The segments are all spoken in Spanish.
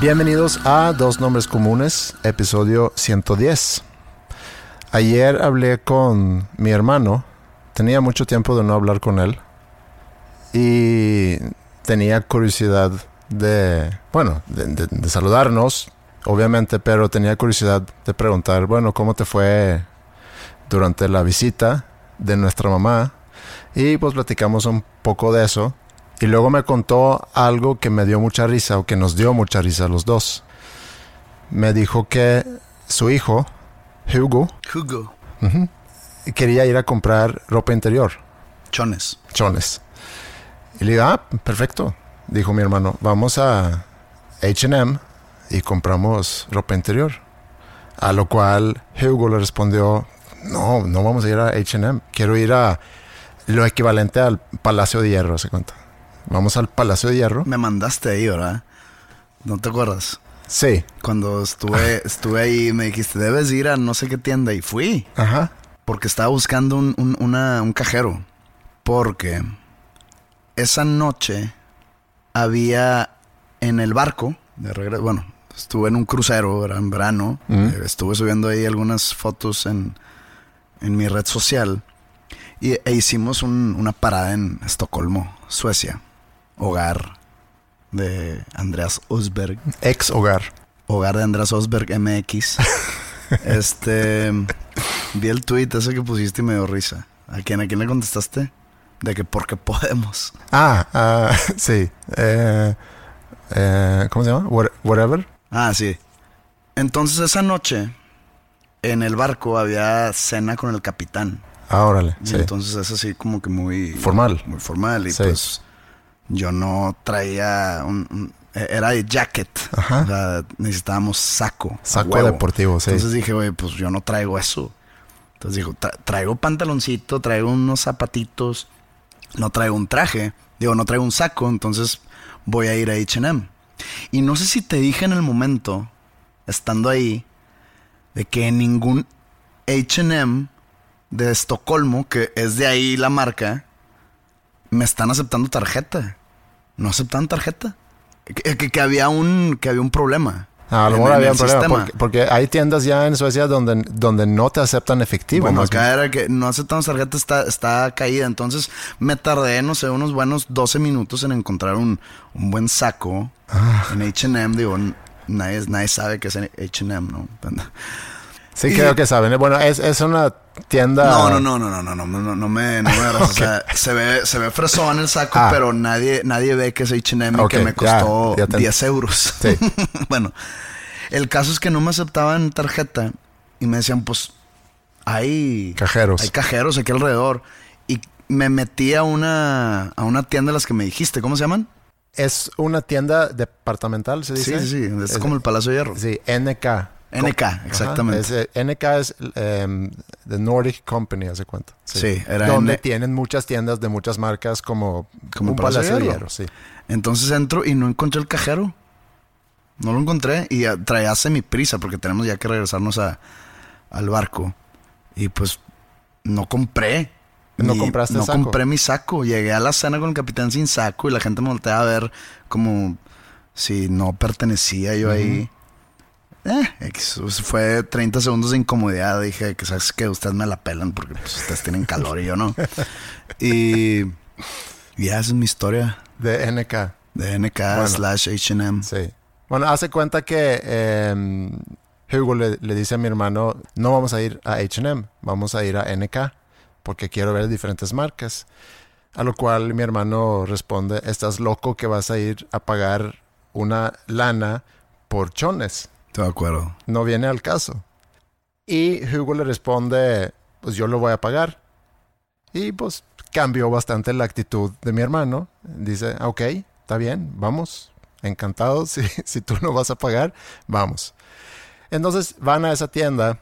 Bienvenidos a Dos Nombres Comunes, episodio 110. Ayer hablé con mi hermano, tenía mucho tiempo de no hablar con él y tenía curiosidad de, bueno, de, de saludarnos, obviamente, pero tenía curiosidad de preguntar, bueno, ¿cómo te fue durante la visita de nuestra mamá? Y pues platicamos un poco de eso. Y luego me contó algo que me dio mucha risa o que nos dio mucha risa a los dos. Me dijo que su hijo, Hugo, Hugo. quería ir a comprar ropa interior, Chones. chones. Y le digo, ah, perfecto. Dijo mi hermano, vamos a HM y compramos ropa interior. A lo cual Hugo le respondió, no, no vamos a ir a HM. Quiero ir a lo equivalente al Palacio de Hierro, se cuenta. Vamos al Palacio de Hierro. Me mandaste ahí, ¿verdad? ¿No te acuerdas? Sí. Cuando estuve, estuve ahí me dijiste, debes ir a no sé qué tienda. Y fui. Ajá. Porque estaba buscando un, un- una- un cajero. Porque esa noche había en el barco, de regreso, bueno, estuve en un crucero, era en verano. eh, estuve subiendo ahí algunas fotos en, en mi red social. Y, e hicimos un- una parada en Estocolmo, Suecia. Hogar de Andreas Osberg. Ex hogar. Hogar de Andrés Osberg MX. este. Vi el tweet ese que pusiste y me dio risa. ¿A quién, a quién le contestaste? De que porque podemos. Ah, ah, sí. Eh, eh, ¿Cómo se llama? What- whatever. Ah, sí. Entonces esa noche, en el barco había cena con el capitán. Ah, órale. Y Sí. entonces es así como que muy... Formal. Muy formal. Y Sí. pues yo no traía un... un- era de jacket. Ajá. O sea, necesitábamos saco. Saco deportivo, sí. Entonces dije, güey, pues yo no traigo eso. Entonces dijo, "Tra- traigo pantaloncito, traigo unos zapatitos, no traigo un traje, digo, no traigo un saco, entonces voy a ir a HM. Y no sé si te dije en el momento, estando ahí, de que ningún HM de Estocolmo, que es de ahí la marca, me están aceptando tarjeta. No aceptan tarjeta. Que, que- que había un que había un problema. Ah, a lo mejor había un problema. Porque, porque hay tiendas ya en Suecia donde, donde no te aceptan efectivo. Bueno, acá bien. era que no aceptamos tarjeta, está, está caída. Entonces me tardé, no sé, unos buenos 12 minutos en encontrar un, un buen saco Ah. en HM. Digo, nadie, nadie sabe que es HM, ¿no? Sí, creo que saben. Bueno, es, es una tienda. No, no, no, no, no, no, no, no, no me, no me agarras. O sea, se ve, se ve fresón el saco, Ah. pero nadie, nadie ve que es HM y Ok, que me costó ya te- 10 euros. Sí. bueno, el caso es que no me aceptaban tarjeta y me decían, pues, hay Cajeros. Hay cajeros aquí alrededor. Y me metí a una, a una tienda de las que me dijiste. ¿Cómo se llaman? Es una tienda departamental, se dice. sí, sí. Es, como el Palacio de Hierro. Sí, NK. NK, Ajá, exactamente. es, NK es em, The Nordic Company, hace cuenta. Sí, era Donde N- tienen muchas tiendas de muchas marcas como, Como un Palacio de Hierro. Sí. Entonces entro y no encontré el cajero. No lo encontré y ya traía semi prisa porque tenemos ya que regresarnos a, al barco. Y pues no compré. ¿No mi- compraste No saco? compré mi saco. Llegué a la cena con el capitán sin saco y la gente me volteaba a ver como si no pertenecía yo ahí. Eh, fue 30 segundos de incomodidad. Dije que sabes que ustedes me la pelan porque pues, ustedes tienen calor y yo no. Y ya esa es mi historia. De NK. De NK slash HM. Sí. Bueno, hace cuenta que eh, Hugo le, dice a mi hermano, no vamos a ir a HM, vamos a ir a NK, porque quiero ver diferentes marcas. A lo cual mi hermano responde, estás loco que vas a ir a pagar una lana por chones. De acuerdo. No viene al caso. Y Hugo le responde, pues yo lo voy a pagar. Y pues cambió bastante la actitud de mi hermano. Dice, ok, está bien, vamos, encantado. Si, si tú no vas a pagar, vamos. Entonces van a esa tienda.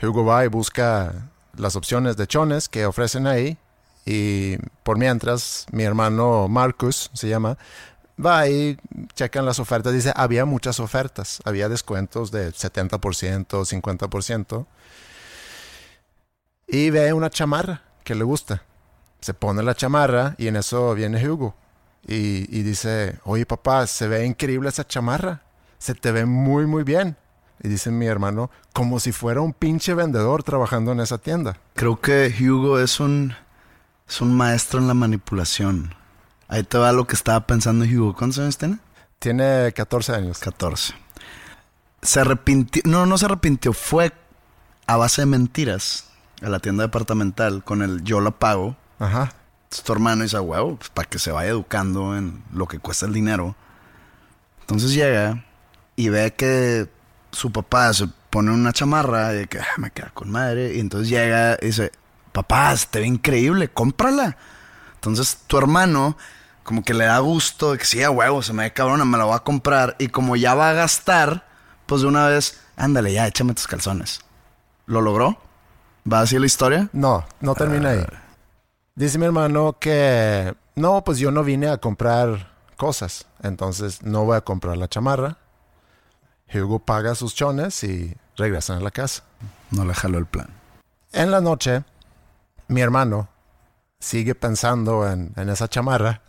Hugo va y busca las opciones de chones que ofrecen ahí. Y por mientras, mi hermano Marcus se llama, va y checan las ofertas. Dice, había muchas ofertas. Había descuentos de 70%, 50%. Y ve una chamarra que le gusta. Se pone la chamarra y en eso viene Hugo. Y, y dice, oye papá, se ve increíble esa chamarra. Se te ve muy, muy bien. Y dice mi hermano, como si fuera un pinche vendedor trabajando en esa tienda. Creo que Hugo es un, es un maestro en la manipulación. Ahí te va lo que estaba pensando Hugo. ¿Cuántos años tiene? Tiene 14 años. 14. Se arrepintió. No, no se arrepintió. Fue a base de mentiras a la tienda departamental con el yo la pago. Ajá. Es tu hermano dice, huevo, pues, para que se vaya educando en lo que cuesta el dinero. Entonces llega y ve que su papá se pone una chamarra y que ah, me queda con madre. Y entonces llega y dice, papá, te ve increíble, cómprala. Entonces tu hermano como que le da gusto de que sí, a huevo, se me ve cabrona, me la voy a comprar. Y como ya va a gastar, pues de una vez, ándale, ya, échame tus calzones. ¿Lo logró? ¿Va así la historia? No, no termina ahí. Ah. Dice mi hermano que no, pues yo no vine a comprar cosas. Entonces no voy a comprar la chamarra. Hugo paga sus chones y regresan a la casa. No le jaló el plan. En la noche, mi hermano sigue pensando en, esa chamarra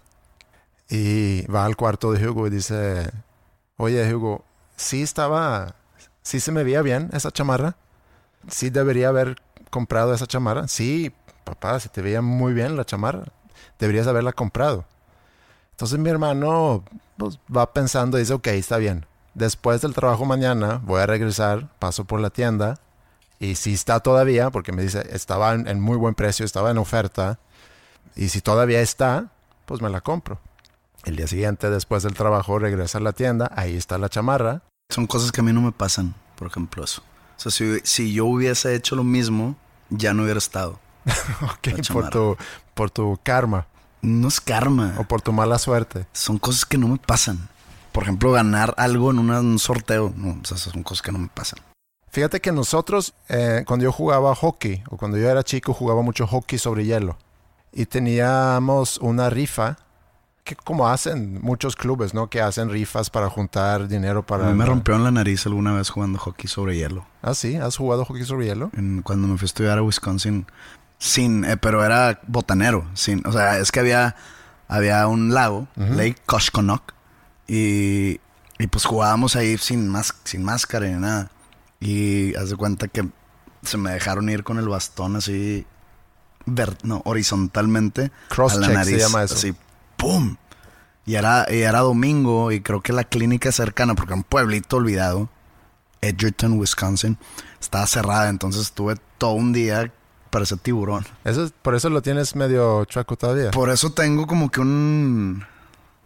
y va al cuarto de Hugo y dice, oye Hugo, sí estaba, sí se me veía bien esa chamarra, sí debería haber comprado esa chamarra, sí, papá, se te veía muy bien la chamarra, deberías haberla comprado. Entonces mi hermano pues, va pensando y dice, ok, está bien, después del trabajo mañana voy a regresar, paso por la tienda y si está todavía, porque me dice, estaba en, muy buen precio, estaba en oferta, y si todavía está, pues me la compro. El día siguiente, después del trabajo, regresa a la tienda, ahí está la chamarra. Son cosas que a mí no me pasan, por ejemplo, eso. O sea, si, si yo hubiese hecho lo mismo, ya no hubiera estado. ok, por tu, por tu karma. No es karma. O por tu mala suerte. Son cosas que no me pasan por ejemplo, ganar algo en un sorteo. No, esas son cosas que no me pasan. Fíjate que nosotros, eh, cuando yo jugaba hockey, o cuando yo era chico, jugaba mucho hockey sobre hielo. Y teníamos una rifa, que como hacen muchos clubes, ¿no? Que hacen rifas para juntar dinero para... A mí me rompió en la nariz alguna vez jugando hockey sobre hielo. Ah, sí, ¿has jugado hockey sobre hielo? cuando me fui a estudiar a Wisconsin, sin, eh, pero era botanero, sin, o sea, es que había, había un lago, Lake Koshkonok, y, y pues jugábamos ahí sin, más, sin máscara ni nada. Y haz de cuenta que se me dejaron ir con el bastón así, no, horizontalmente. Cross a la nariz, se llama eso. Así, ¡pum! Y era, y era domingo y creo que la clínica cercana, porque un pueblito olvidado, Edgerton, Wisconsin, estaba cerrada. Entonces estuve todo un día para ese tiburón. Eso, por eso lo tienes medio chueco todavía. Por eso tengo como que un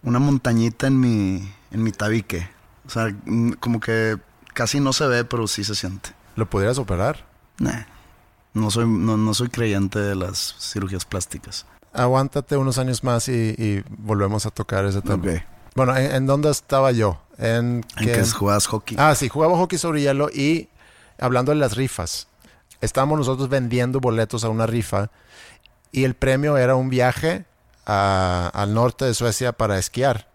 una montañita en mi, en mi tabique. O sea, como que casi no se ve, pero sí se siente. ¿Lo podrías operar? Nah. No soy, no, soy creyente de las cirugías plásticas. Aguántate unos años más y, volvemos a tocar ese tema. Bueno, ¿en, dónde estaba yo? En, que jugabas hockey. Ah, sí, jugaba hockey sobre hielo y hablando de las rifas. Estábamos nosotros vendiendo boletos a una rifa y el premio era un viaje al norte de Suecia para esquiar.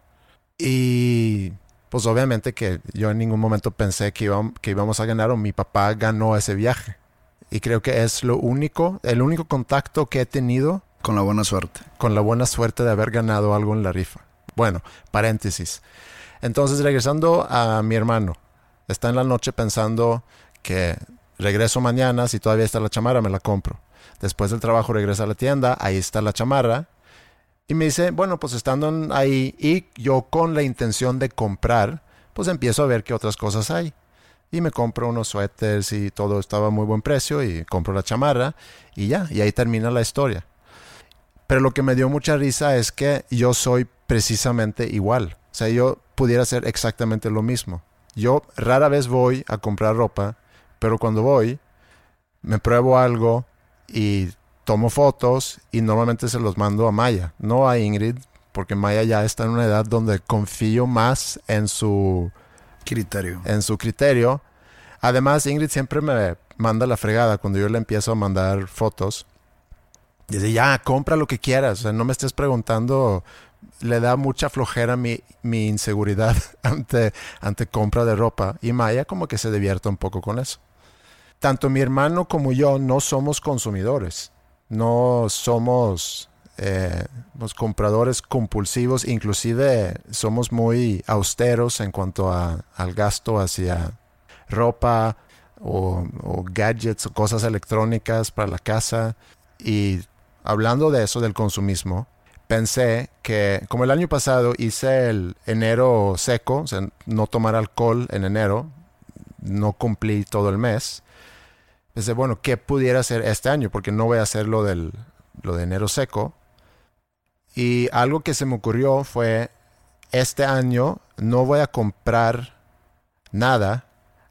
Y pues obviamente que yo en ningún momento pensé que, que íbamos a ganar o mi papá ganó ese viaje. Y creo que es lo único, el único contacto que he tenido. Con la buena suerte. Con la buena suerte de haber ganado algo en la rifa. Bueno, paréntesis. Entonces, regresando a mi hermano. Está en la noche pensando que regreso mañana, si todavía está la chamarra, me la compro. Después del trabajo regresa a la tienda, ahí está la chamarra. Y me dice, bueno, pues estando ahí y yo con la intención de comprar, pues empiezo a ver qué otras cosas hay. Y me compro unos suéteres y todo estaba a muy buen precio y compro la chamarra y ya, y ahí termina la historia. Pero lo que me dio mucha risa es que yo soy precisamente igual. O sea, yo pudiera hacer exactamente lo mismo. Yo rara vez voy a comprar ropa, pero cuando voy, me pruebo algo y tomo fotos y normalmente se los mando a Maya, no a Ingrid, porque Maya ya está en una edad donde confío más en su criterio. En su criterio. Además, Ingrid siempre me manda la fregada cuando yo le empiezo a mandar fotos. Dice, ya, compra lo que quieras. No me estés preguntando. Le da mucha flojera mi, mi inseguridad ante, ante compra de ropa. Y Maya como que se divierta un poco con eso. Tanto mi hermano como yo no somos consumidores. No somos eh, los compradores compulsivos, inclusive somos muy austeros en cuanto a, al gasto hacia ropa o, o, gadgets o cosas electrónicas para la casa. Y hablando de eso, del consumismo, pensé que como el año pasado hice el enero seco, o sea, no tomar alcohol en enero, no cumplí todo el mes. Pensé, bueno, ¿qué pudiera hacer este año? Porque no voy a hacer lo, del, lo de enero seco. Y algo que se me ocurrió fue, este año no voy a comprar nada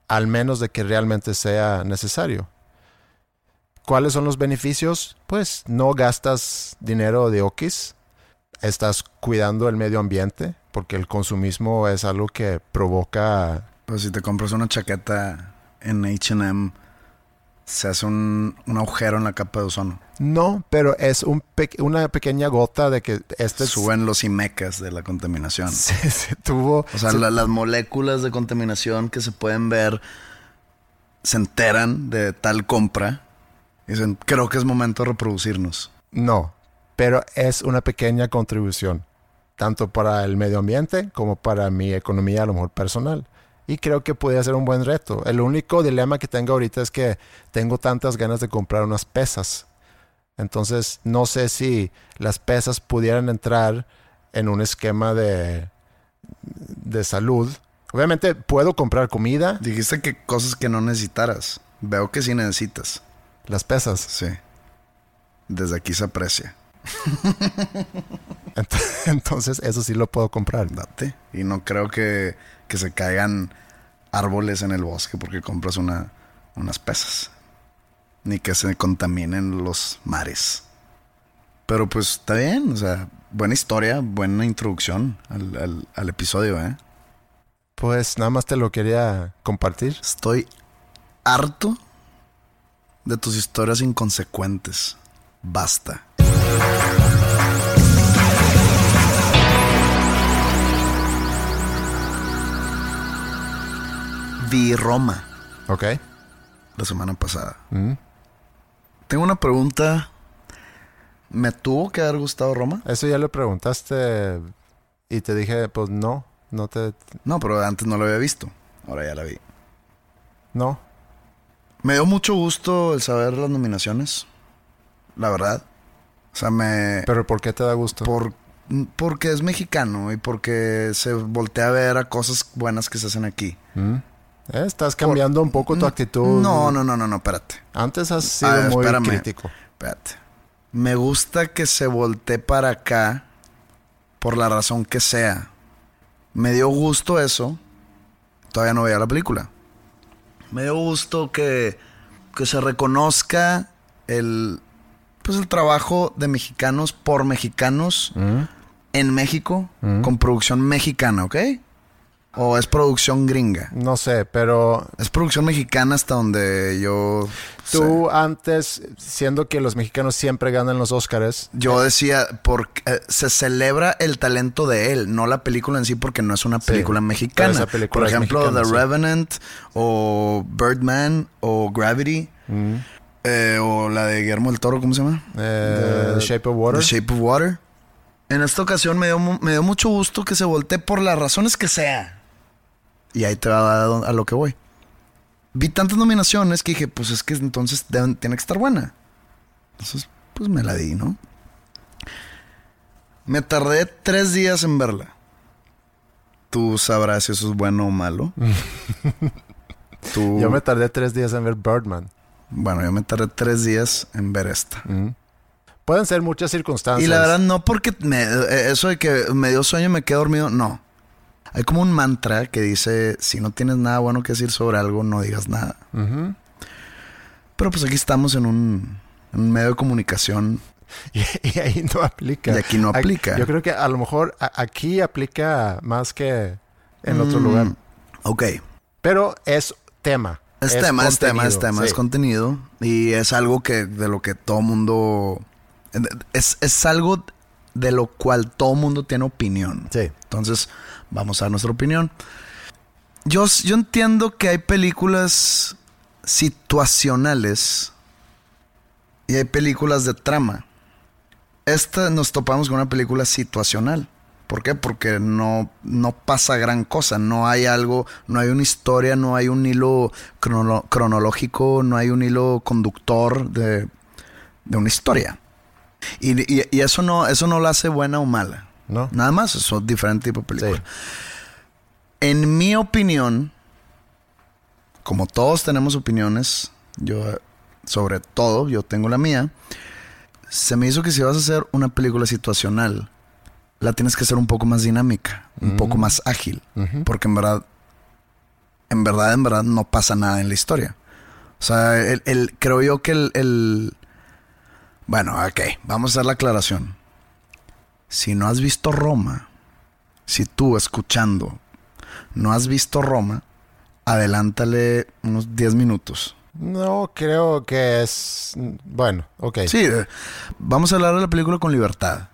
al menos de que realmente sea necesario. ¿Cuáles son los beneficios? Pues no gastas dinero de okis, estás cuidando el medio ambiente, porque el consumismo es algo que provoca... Pues si te compras una chaqueta en HM, se hace un, un, agujero en la capa de ozono. No, pero es un pe una pequeña gota de que este suben los imecas de la contaminación. Se, se tuvo. O sea, se, la, las moléculas de contaminación que se pueden ver se enteran de tal compra dicen, creo que es momento de reproducirnos. No, pero es una pequeña contribución, tanto para el medio ambiente como para mi economía, a lo mejor personal y creo que puede ser un buen reto. El único dilema que tengo ahorita es que tengo tantas ganas de comprar unas pesas. Entonces, no sé si las pesas pudieran entrar en un esquema de, de salud. Obviamente puedo comprar comida. Dijiste que cosas que no necesitaras. Veo que sí necesitas. Las pesas. Sí. Desde aquí se aprecia. Entonces, eso sí lo puedo comprar. Date. Y no creo que, que se caigan árboles en el bosque porque compras una, unas pesas. Ni que se contaminen los mares. Pero pues está bien, o sea, buena historia, buena introducción al, al, al episodio, ¿eh? Pues nada más te lo quería compartir. Estoy harto de tus historias inconsecuentes. Basta. Vi Roma. Ok. La semana pasada. Mm. Tengo una pregunta. ¿Me tuvo que haber gustado Roma? Eso ya lo preguntaste y te dije, pues no, no te... No, pero antes no lo había visto. Ahora ya la vi. No. Me dio mucho gusto el saber las nominaciones. La verdad. O sea, me... ¿Pero por qué te da gusto? Por, porque es mexicano y porque se voltea a ver a cosas buenas que se hacen aquí. Mm. ¿Eh? Estás cambiando Por, un poco tu actitud. No, no, no, no, no, espérate. Antes has sido Ah, muy espérame. crítico. Espérate. Me gusta que se voltee para acá por la razón que sea. Me dio gusto eso. Todavía no veía la película. Me dio gusto que, que se reconozca el, pues el trabajo de mexicanos por mexicanos Mm. en México Mm. con producción mexicana, ¿ok? O es producción gringa. No sé, pero Es producción mexicana hasta donde yo... sé. tú antes, siendo que los mexicanos siempre ganan los Óscares, Yo decía, porque eh, se celebra el talento de él, no la película en sí, porque no es una película mexicana. esa película Por ejemplo, mexicana, The sí. Revenant, o Birdman, o Gravity, mm, eh, o la de Guillermo del Toro, ¿cómo se llama? eh, The Shape of Water. The Shape of Water. En esta ocasión me dio, me dio mucho gusto que se voltee por las razones que sea. Y ahí te va a, a lo que voy. Vi tantas nominaciones que dije, pues es que entonces deben- tiene que estar buena. Entonces, pues me la di, ¿no? Me tardé tres días en verla. Tú sabrás si eso es bueno o malo. Tú... Yo me tardé tres días en ver Birdman. Bueno, yo me tardé tres días en ver esta. Pueden ser muchas circunstancias. Y la verdad, no porque me- eh, eso de que me dio sueño y me quedé dormido, no. Hay como un mantra que dice, si no tienes nada bueno que decir sobre algo, no digas nada. Pero pues aquí estamos en un, en un medio de comunicación. Y, y ahí no aplica. Y aquí no aplica. Yo creo que a lo mejor a- aquí aplica más que en otro Mm, lugar. Ok. Pero es tema. Es, tema, es tema, es tema, es contenido. Y es algo que de lo que todo mundo... Es, es algo de lo cual todo mundo tiene opinión. Sí. Entonces, vamos a dar nuestra opinión. Yo, yo entiendo que hay películas situacionales y hay películas de trama. Esta nos topamos con una película situacional. ¿Por qué? Porque no, no pasa gran cosa, no hay algo, no hay una historia, no hay un hilo crono- cronológico, no hay un hilo conductor de, de una historia. Y, y- y eso, no, eso no la hace buena o mala. ¿No? Nada más, son diferentes tipos de películas. Sí. En mi opinión, como todos tenemos opiniones, yo sobre todo, yo tengo la mía, se me hizo que si vas a hacer una película situacional, la tienes que hacer un poco más dinámica, un poco más ágil, porque en verdad, en verdad, en verdad no pasa nada en la historia. O sea, el, el- creo yo que el, el- Bueno, ok, vamos a hacer la aclaración. Si no has visto Roma, si tú escuchando no has visto Roma, adelántale unos 10 minutos. No creo que es... Bueno, ok. Sí, eh, vamos a hablar de la película con libertad.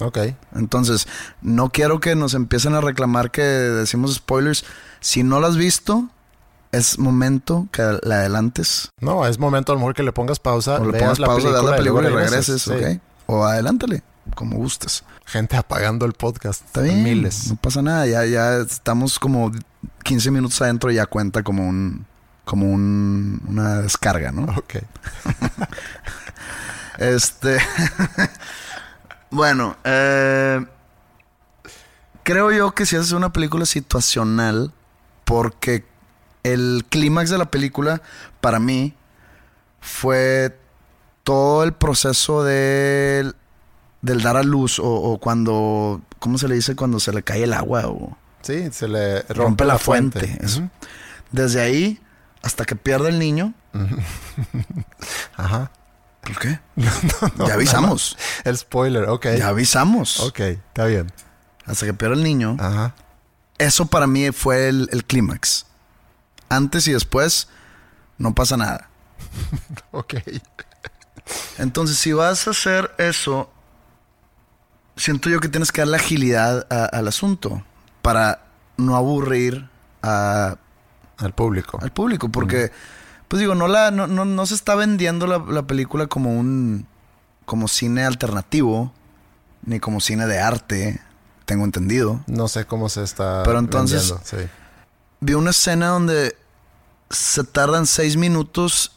Ok. Entonces, no quiero que nos empiecen a reclamar que decimos spoilers. Si no la has visto, es momento que la adelantes. No, es momento a lo mejor que le pongas pausa. O le pongas pausa, veas la película y regreses, sí. ¿ok? O adelántale, como gustes. Gente apagando el podcast. Está bien. Miles. No pasa nada. Ya, ya estamos como 15 minutos adentro y ya cuenta como un como un, una descarga, ¿no? Ok. Este. bueno, eh, creo yo que si haces una película situacional, porque el clímax de la película, para mí, fue todo el proceso del, del dar a luz, o, o cuando. ¿Cómo se le dice cuando se le cae el agua? O, Sí, se le rompe, Rompe la la fuente. fuente, eso. Ujú. desde ahí hasta que pierde el niño. Ajá. ¿Por qué? ya avisamos. El spoiler, ok. Ya avisamos. Ok, está bien. Hasta que pierde el niño. Ajá. Eso para mí fue el, el clímax. Antes y después no pasa nada. Ok. Entonces, si vas a hacer eso, siento yo que tienes que darle agilidad a- al asunto para no aburrir a- Al público. al público. Porque, pues digo, no, la, no, no, no se está vendiendo la, la película como un como cine alternativo, ni como cine de arte, tengo entendido. No sé cómo se está. Pero entonces- vendiendo, Sí. Vi una escena donde se tardan seis minutos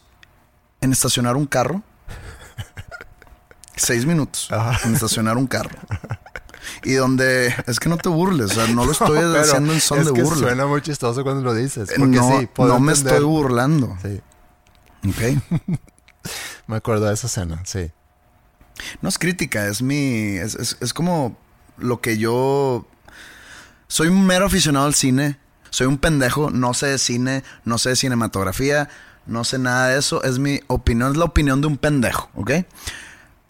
en estacionar un carro. Seis minutos Ajá. en estacionar un carro. Y donde es que no te burles, o sea, no lo estoy haciendo en son es de que burla. Suena muy chistoso cuando lo dices. Porque no sí, puedo no me entender. estoy burlando. Sí, ¿ok? me acuerdo de esa escena, sí. No es crítica, es mi. Es, es- es como lo que yo. Soy un mero aficionado al cine. Soy un pendejo. No sé de cine, no sé de cinematografía, no sé nada de eso. Es mi opinión, es la opinión de un pendejo, ¿ok?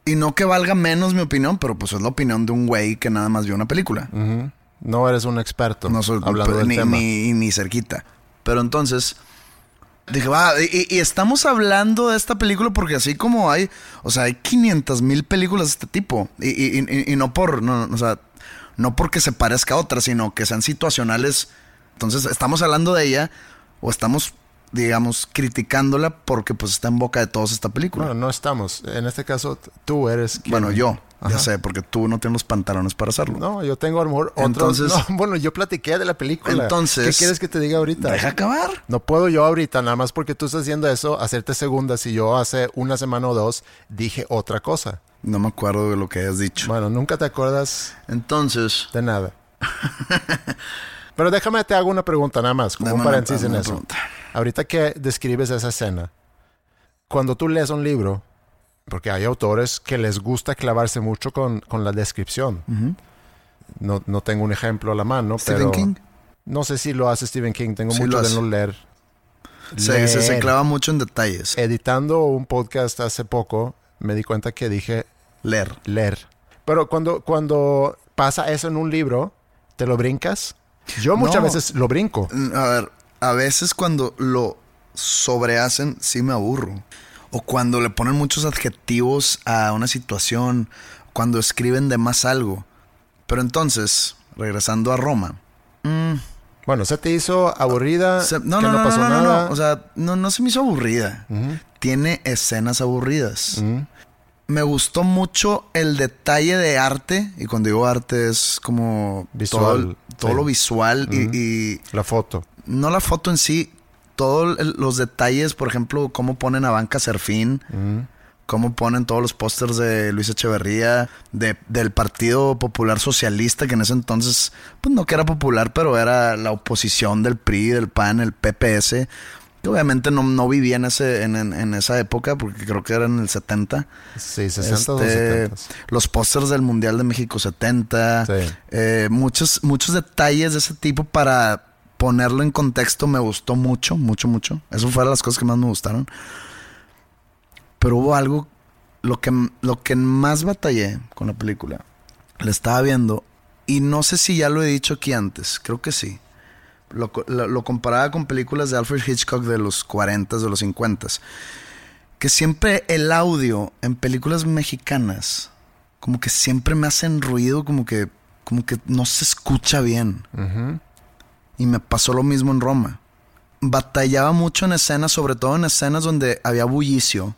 Y no que valga menos mi opinión, pero pues es la opinión de un güey que nada más vio una película. No eres un experto. No soy hablando del ni, tema. ni, ni cerquita. Pero entonces dije, va, y, y estamos hablando de esta película porque así como hay, o sea, hay 500 mil películas de este tipo. Y, y- y- y no por, no, o sea, no porque se parezca a otra, sino que sean situacionales. Entonces estamos hablando de ella o estamos digamos, criticándola porque pues está en boca de todos esta película. Bueno, no estamos. En este caso, tú eres. quien- Bueno, yo, Ajá. ya sé, porque tú no tienes los pantalones para hacerlo. No, yo tengo a lo mejor otros. Entonces- No, bueno, yo platiqué de la película. Entonces- ¿Qué quieres que te diga ahorita? Deja acabar. No puedo yo ahorita, nada más porque tú estás haciendo eso, hacerte segunda si yo hace una semana o dos dije otra cosa. No me acuerdo de lo que hayas dicho. Bueno, nunca te acuerdas Entonces, de nada. Pero déjame te hago una pregunta nada más, como Dame un una- paréntesis en eso. pregunta. Ahorita que describes esa escena, cuando tú lees un libro, porque hay autores que les gusta clavarse mucho con, con la descripción. no, no tengo un ejemplo a la mano, Stephen pero King. no sé si lo hace Stephen King. Tengo Sí mucho de no leer. se, se, se clava mucho en detalles. Editando un podcast hace poco, me di cuenta que dije Leer. leer. Pero cuando, cuando pasa eso en un libro, ¿te lo brincas? Yo muchas No. veces lo brinco. Mm, A ver, a veces cuando lo sobrehacen, sí me aburro. O cuando le ponen muchos adjetivos a una situación, cuando escriben de más algo. Pero entonces, regresando a Roma. mm, Bueno, ¿se te hizo aburrida? se- no, que no, no, pasó no, no, nada? no. O sea, no, no se me hizo aburrida. Tiene escenas aburridas. Me gustó mucho el detalle de arte. Y cuando digo arte es como Visual, todo, el- todo sí. lo visual y- y La foto. no la foto en sí, todos los detalles, por ejemplo, cómo ponen a Banca Serfín, cómo ponen todos los pósters de Luis Echeverría, de, del Partido Popular Socialista, que en ese entonces, pues no que era popular, pero era la oposición del PRI, del PAN, el PPS, que obviamente no, no vivía en, ese, en, en- en esa época, porque creo que era en el 70. Sí, 60 o Este, 70. los pósters del Mundial de México 70. Sí. Eh, muchos, muchos detalles de ese tipo para ponerlo en contexto me gustó mucho, mucho, mucho. Eso fue de las cosas que más me gustaron. Pero hubo algo, lo que, lo que más batallé con la película, la estaba viendo y no sé si ya lo he dicho aquí antes, creo que sí. Lo, lo- lo comparaba con películas de Alfred Hitchcock de los 40, de los 50. Que siempre el audio en películas mexicanas, como que siempre me hacen ruido, como que, como que no se escucha bien. Y me pasó lo mismo en Roma. Batallaba mucho en escenas, sobre todo en escenas donde había bullicio,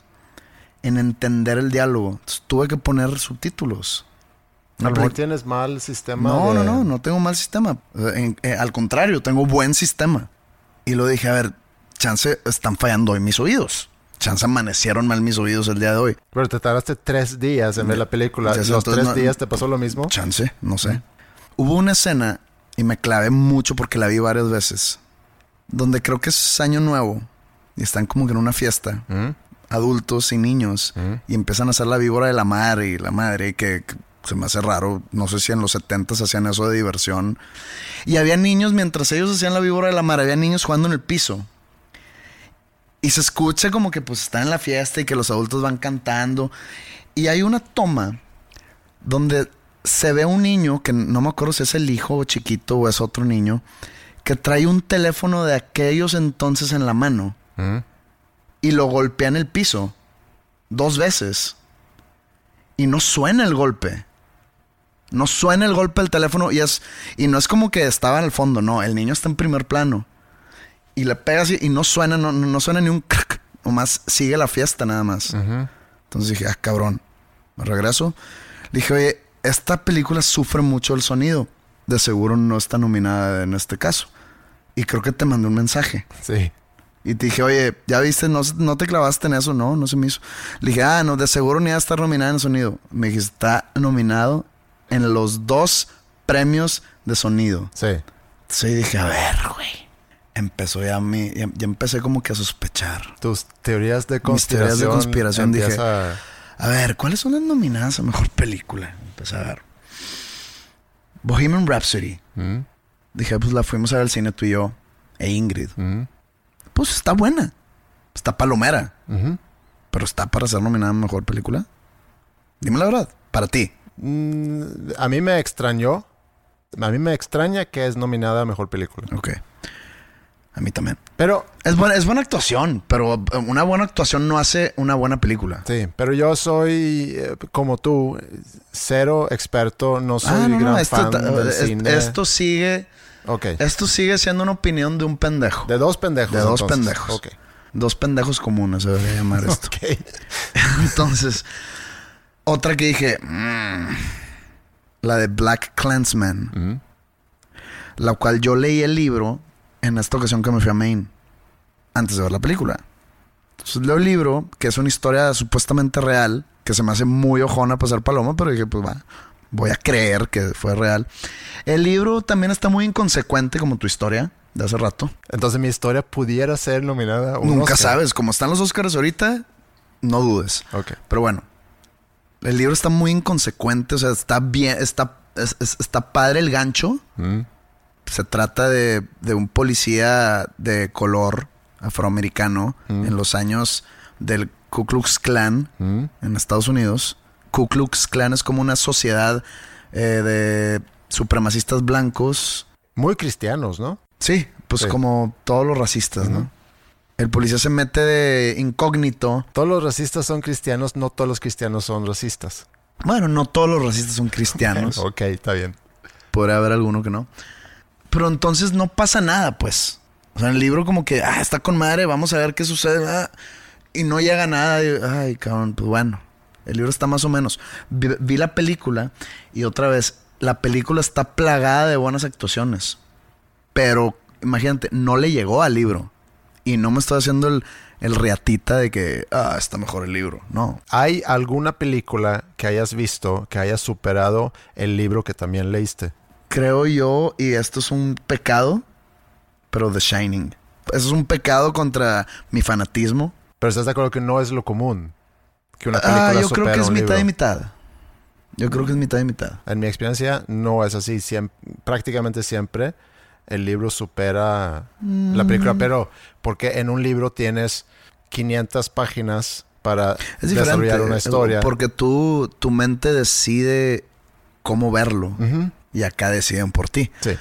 en entender el diálogo. Entonces, tuve que poner subtítulos. A tienes mal sistema. no, de- no, no, no tengo mal sistema. Eh, en- eh, al contrario, tengo buen sistema. Y lo dije, a ver, chance están fallando hoy mis oídos. Chance amanecieron mal mis oídos el día de hoy. Pero te tardaste tres días en ver la película. Sé, ¿Los tres no- días te pasó lo mismo? Chance, no sé. Hubo una escena, y me clavé mucho porque la vi varias veces, donde creo que es año nuevo, y están como que en una fiesta, adultos y niños, y empiezan a hacer la víbora de la madre y la madre, que se me hace raro, no sé si en los 70 hacían eso de diversión. Y había niños, mientras ellos hacían la víbora de la madre, había niños jugando en el piso. Y se escucha como que pues están en la fiesta y que los adultos van cantando. Y hay una toma donde se ve un niño, que no me acuerdo si es el hijo chiquito o es otro niño, que trae un teléfono de aquellos entonces en la mano Ujú. y lo golpea en el piso dos veces. Y no suena el golpe. No suena el golpe del teléfono y es y no es como que estaba en el fondo, no, el niño está en primer plano. Y le pega así y no suena, no, no suena ni un crack, nomás sigue la fiesta nada más. Ujú. Entonces dije, ah, cabrón, me regreso. Le dije, oye, esta película sufre mucho el sonido. De seguro no está nominada en este caso. Y creo que te mandé un mensaje. Sí. Y te dije, oye, ¿ya viste? ¿No, no te clavaste en eso? No, no se me hizo. Le dije, ah, no, de seguro ni va a estar nominada en sonido. Me dijiste, está nominado en los dos premios de sonido. Sí. Ahí dije, a ver, güey. Empezó ya mi, ya, ya empecé como que a sospechar. Tus teorías de Mis conspiración. teorías de conspiración, dije. A ver, ¿cuáles son las nominadas a mejor película? Empecé a ver. Bohemian Rhapsody. Ujú. Dije, pues la fuimos a ver al cine tú y yo. E Ingrid. Ujú. Pues está buena. Está palomera. Pero está para ser nominada a mejor película. Dime la verdad. Para ti. Mm, a mí me extrañó. A mí me extraña que es nominada a mejor película. Ok. A mí también. Pero, Es buena, es buena actuación, pero eh, una buena actuación no hace una buena película. sí, pero yo soy eh, como tú, cero experto, no soy Ah, no, no, gran esto, fan ta- del es- cine. esto sigue Ok. Esto sigue siendo una opinión de un pendejo. De dos pendejos. De dos entonces. pendejos. Ok. Dos pendejos comunes se debería llamar esto. Ok. Entonces, otra que dije, mm, la de Black Clansman, la cual yo leí el libro en esta ocasión que me fui a Maine, antes de ver la película. Entonces leo el libro, que es una historia supuestamente real, que se me hace muy ojona pasar paloma, pero dije, pues va, voy a creer que fue real. El libro también está muy inconsecuente como tu historia de hace rato. Entonces mi historia pudiera ser nominada a un Nunca Oscar. sabes, como están los Oscars ahorita, no dudes. Ok. Pero bueno, el libro está muy inconsecuente, o sea, está bien, está, es- es- está padre el gancho. Mm. Se trata de, de un policía de color afroamericano Mm. en los años del Ku Klux Klan Mm. en Estados Unidos. Ku Klux Klan es como una sociedad eh, de supremacistas blancos. Muy cristianos, ¿no? Sí, pues Sí. como todos los racistas. ¿no? El policía se mete de incógnito. Todos los racistas son cristianos, no todos los cristianos son racistas. Bueno, no todos los racistas son cristianos. ok, está bien. Podría haber alguno que no. Pero entonces no pasa nada, pues. O sea, en el libro como que, ah, está con madre, vamos a ver qué sucede. ah, y no llega nada. y, Ay, cabrón, pues bueno. El libro está más o menos. Vi, vi la película y otra vez, la película está plagada de buenas actuaciones. Pero, imagínate, no le llegó al libro. Y no me estoy haciendo el, el riatita de que, ah, está mejor el libro. No. ¿Hay alguna película que hayas visto que haya superado el libro que también leíste? creo yo, y esto es un pecado, pero The Shining. Eso es un pecado contra mi fanatismo. Pero estás de acuerdo que no es lo común. Que una película Ah, yo creo que es mitad libro. y mitad. Yo creo que es mitad y mitad. En mi experiencia no es así. Siem- prácticamente siempre el libro supera la Mm. película. Pero porque en un libro tienes 500 páginas para desarrollar una historia. Porque tú, tu mente decide cómo verlo. Y acá deciden por ti. Sí.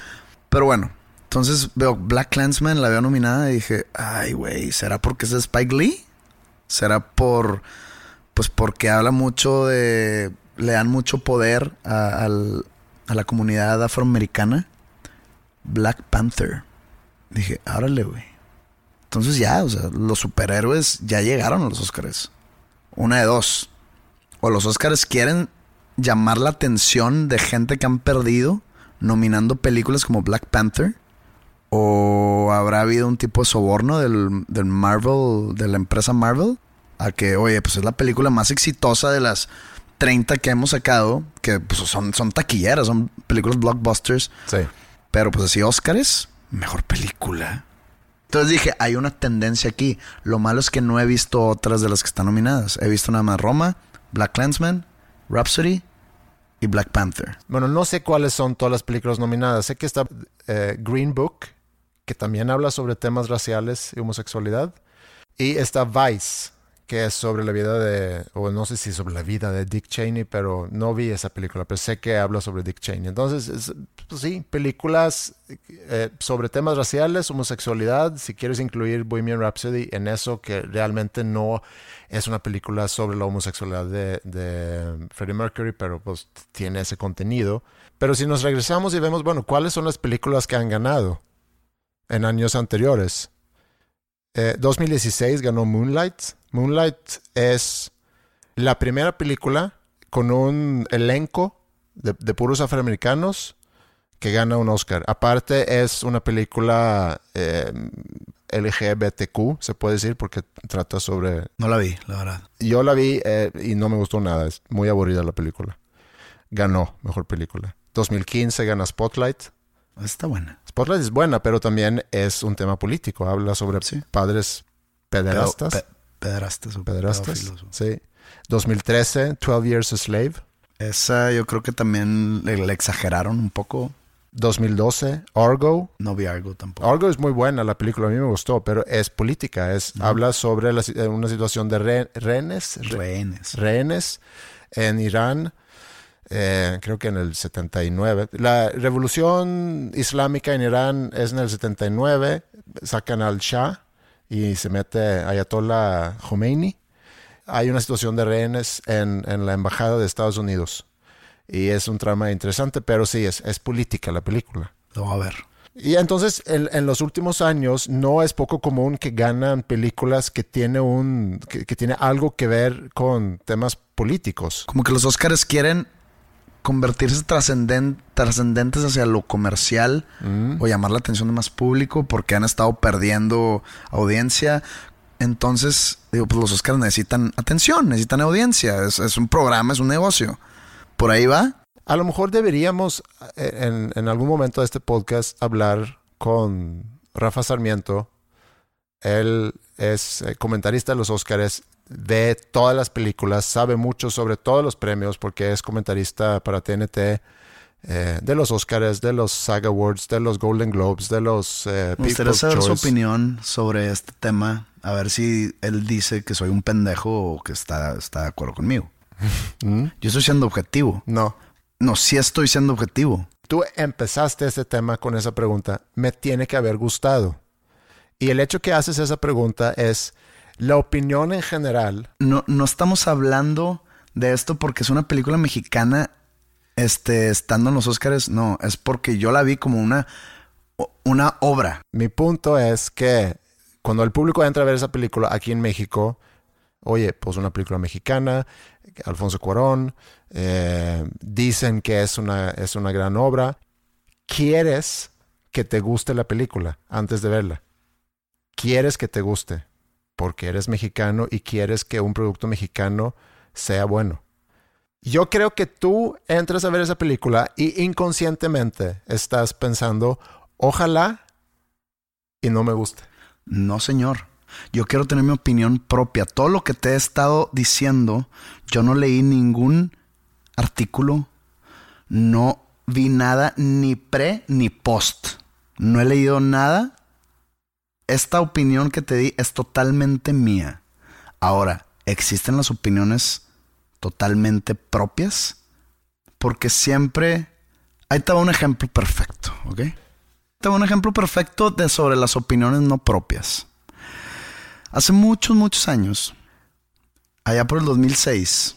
Pero bueno, entonces veo Black Clansman, la veo nominada y dije, ay, güey, ¿será porque es de Spike Lee? ¿Será por, pues porque habla mucho de, le dan mucho poder a la comunidad afroamericana? Black Panther. Dije, árale, güey. Entonces ya, o sea, los superhéroes ya llegaron a los Oscars. Una de dos. O los Oscars quieren llamar la atención de gente que han perdido nominando películas como Black Panther. O habrá habido un tipo de soborno del, del Marvel, de la empresa Marvel. A que, oye, pues es la película más exitosa de las 30 que hemos sacado. Que pues, son, son taquilleras, son películas blockbusters. Sí. Pero pues así, Óscares, mejor película. Entonces dije, hay una tendencia aquí. Lo malo es que no he visto otras de las que están nominadas. He visto nada más Roma, Black Clansman, Rhapsody y Black Panther. Bueno, no sé cuáles son todas las películas nominadas. Sé que está eh, Green Book, que también habla sobre temas raciales y homosexualidad. Y está Vice, que es sobre la vida de, o no sé si sobre la vida de Dick Cheney, pero no vi esa película, pero sé que habla sobre Dick Cheney. Entonces, es- pues sí, películas eh, sobre temas raciales, homosexualidad, si quieres incluir Bohemian Rhapsody en eso, que realmente no es una película sobre la homosexualidad de, de Freddie Mercury, pero pues tiene ese contenido. Pero si nos regresamos y vemos, bueno, ¿cuáles son las películas que han ganado en años anteriores? Eh, 2016 ganó Moonlight. Moonlight es la primera película con un elenco de, de puros afroamericanos que gana un Oscar. Aparte es una película eh, LGBTQ, se puede decir, porque trata sobre... No la vi, la verdad. Yo la vi eh, y no me gustó nada, es muy aburrida la película. Ganó mejor película. 2015 gana Spotlight. Está buena. Spotlight es buena, pero también es un tema político. Habla sobre Sí. padres pederastas. Pe- pederastas. o pederastas. o- Sí. 2013, 12 Years a Slave. Esa yo creo que también le, le exageraron un poco. 2012, Argo. No vi algo tampoco. Argo es muy buena la película, a mí me gustó, pero es política. Es, Habla sobre la eh, una situación de re- rehenes, re- Rehenes. rehenes en Irán, eh, creo que en el 79. La revolución islámica en Irán es en el 79, sacan al Shah y se mete Ayatollah Khomeini. Hay una situación de rehenes en, en la embajada de Estados Unidos y es un trama interesante, pero sí, es, es política la película. Lo voy a ver. Y entonces, en, en los últimos años, no es poco común que ganan películas que tiene un que, que tiene algo que ver con temas políticos. Como que los Oscars quieren convertirse trascenden- trascendentes hacia lo comercial o llamar la atención de más público porque han estado perdiendo audiencia. Entonces, digo, pues los Oscars necesitan atención, necesitan audiencia. Es, es un programa, es un negocio. Por ahí va. A lo mejor deberíamos eh, en, en algún momento de este podcast hablar con Rafa Sarmiento. Él es eh, comentarista de los Oscars, ve todas las películas, sabe mucho sobre todos los premios porque es comentarista para TNT eh, de los Oscars, de los SAG Awards, de los Golden Globes, de los eh, Me gustaría saber su Choice. opinión sobre este tema. A ver si él dice que soy un pendejo o que está, está de acuerdo conmigo. ¿Mm? Yo estoy siendo objetivo. No. No, sí estoy siendo objetivo. Tú empezaste este tema con esa pregunta. Me tiene que haber gustado. Y el hecho que haces esa pregunta es la opinión en general. No, no estamos hablando de esto porque es una película mexicana este, estando en los Oscars. No, es porque yo la vi como una, una obra. Mi punto es que cuando el público entra a ver esa película aquí en México, oye, pues una película mexicana, Alfonso Cuarón, eh, dicen que es una, es una gran obra. Quieres que te guste la película antes de verla. Quieres que te guste porque eres mexicano y quieres que un producto mexicano sea bueno. Yo creo que tú entras a ver esa película y inconscientemente estás pensando, ojalá y no me guste. No, señor. Yo quiero tener mi opinión propia. Todo lo que te he estado diciendo, yo no leí ningún artículo, no vi nada ni pre ni post. No he leído nada. Esta opinión que te di es totalmente mía. Ahora, ¿existen las opiniones totalmente propias? Porque siempre... Ahí te va un ejemplo perfecto, ¿ok? Te va un ejemplo perfecto de sobre las opiniones no propias. Hace muchos, muchos años, allá por el 2006,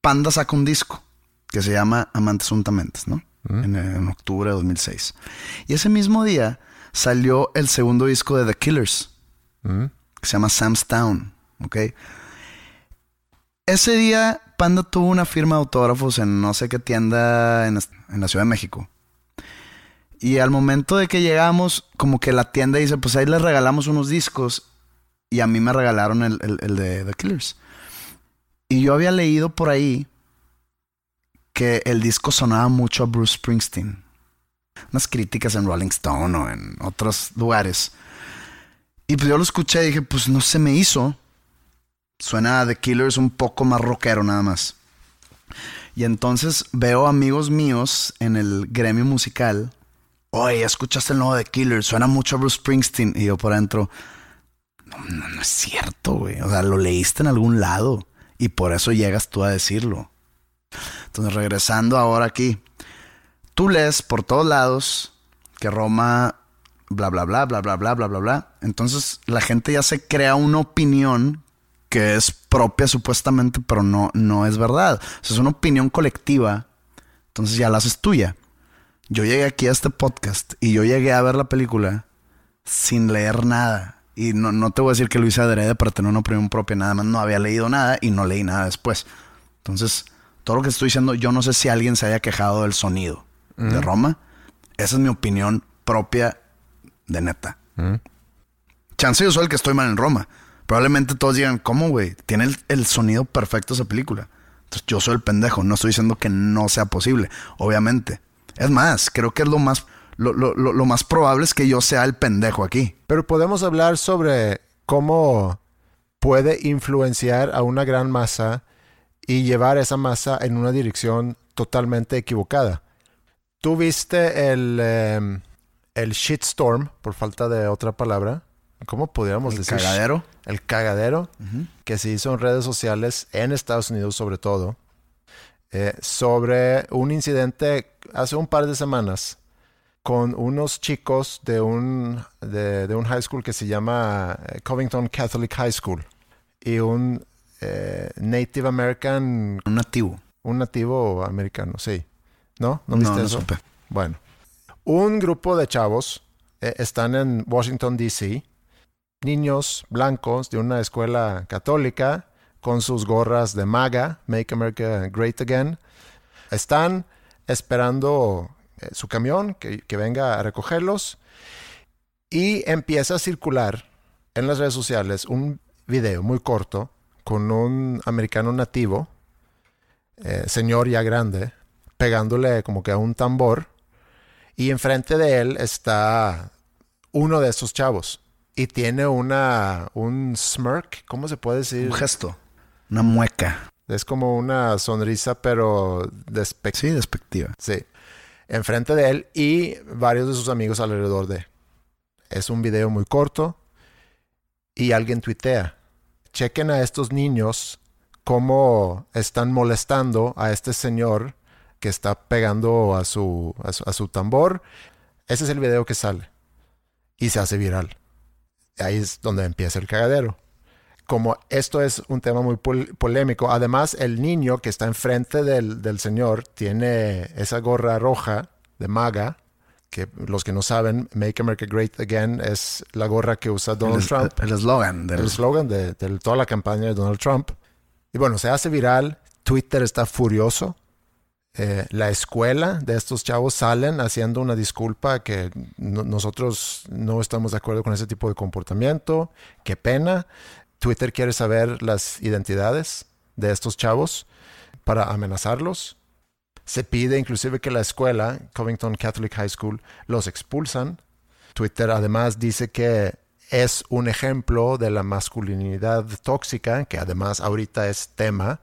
Panda saca un disco que se llama Amantes Untamentes, ¿no? En, en octubre de 2006. Y ese mismo día salió el segundo disco de The Killers, ¿Mm? que se llama Sam's Town, ¿ok? Ese día Panda tuvo una firma de autógrafos en no sé qué tienda en, en la Ciudad de México. Y al momento de que llegamos, como que la tienda dice, pues ahí les regalamos unos discos. Y a mí me regalaron el, el- el de The Killers. Y yo había leído por ahí que el disco sonaba mucho a Bruce Springsteen. Unas críticas en Rolling Stone o en otros lugares. Y pues yo lo escuché y dije, pues no se me hizo. Suena a The Killers un poco más rockero nada más. Y entonces veo amigos míos en el gremio musical. Oye, ¿escuchaste el nuevo The Killers? Suena mucho a Bruce Springsteen. Y yo por adentro, no, no, no es cierto, güey. O sea, lo leíste en algún lado. Y por eso llegas tú a decirlo. Entonces, regresando ahora aquí. Tú lees por todos lados que Roma, bla, bla, bla, bla, bla, bla, bla, bla, bla. Entonces, la gente ya se crea una opinión que es propia supuestamente, pero no, no es verdad. Es una opinión colectiva. Entonces ya la haces tuya. Yo llegué aquí a este podcast y yo llegué a ver la película sin leer nada. Y no, no te voy a decir que lo hice adrede para tener una opinión propia, nada más no había leído nada y no leí nada después. Entonces, todo lo que estoy diciendo, yo no sé si alguien se haya quejado del sonido de Roma. Esa es mi opinión propia de neta. Chance yo soy el que estoy mal en Roma. Probablemente todos digan, ¿cómo, güey? Tiene el, el sonido perfecto esa película. Entonces yo soy el pendejo. No estoy diciendo que no sea posible, obviamente. Es más, creo que es lo más, lo, lo- lo- lo más probable es que yo sea el pendejo aquí. Pero podemos hablar sobre cómo puede influenciar a una gran masa y llevar esa masa en una dirección totalmente equivocada. Tú viste el, em, el shitstorm, por falta de otra palabra. ¿Cómo pudiéramos El decir? cagadero. El cagadero que se hizo en redes sociales, en Estados Unidos sobre todo, eh, sobre un incidente hace un par de semanas con unos chicos de un, de, de un high school que se llama eh, Covington Catholic High School y un eh, Native American, Un nativo. un nativo americano, sí. ¿No? ¿No No, viste no eso? supe. Bueno, Un grupo de chavos eh, están en Washington, D.C., niños blancos de una escuela católica con sus gorras de MAGA, Make America Great Again. Están esperando eh, su camión que, que venga a recogerlos y empieza a circular en las redes sociales un video muy corto con un americano nativo, eh, señor ya grande, pegándole como que a un tambor y enfrente de él está uno de esos chavos y tiene una un smirk, ¿cómo se puede decir? Un gesto, una mueca. Es como una sonrisa pero despectiva. Sí, despectiva. Sí. Enfrente de él y varios de sus amigos alrededor de. Es un video muy corto y alguien tuitea. Chequen a estos niños cómo están molestando a este señor que está pegando a su, a su, a su tambor. Ese es el video que sale y se hace viral. Ahí es donde empieza el cagadero. Como esto es un tema muy pol- polémico, además el niño que está enfrente del, del señor tiene esa gorra roja de maga, que los que no saben, Make America Great Again es la gorra que usa Donald el, Trump El eslogan del el eslogan de, de toda la campaña de Donald Trump. Y bueno, se hace viral, Twitter está furioso. Eh, la escuela de estos chavos salen haciendo una disculpa que no- nosotros no estamos de acuerdo con ese tipo de comportamiento. Qué pena. Twitter quiere saber las identidades de estos chavos para amenazarlos. Se pide inclusive que la escuela, Covington Catholic High School, los expulsan. Twitter además dice que es un ejemplo de la masculinidad tóxica, que además ahorita es tema.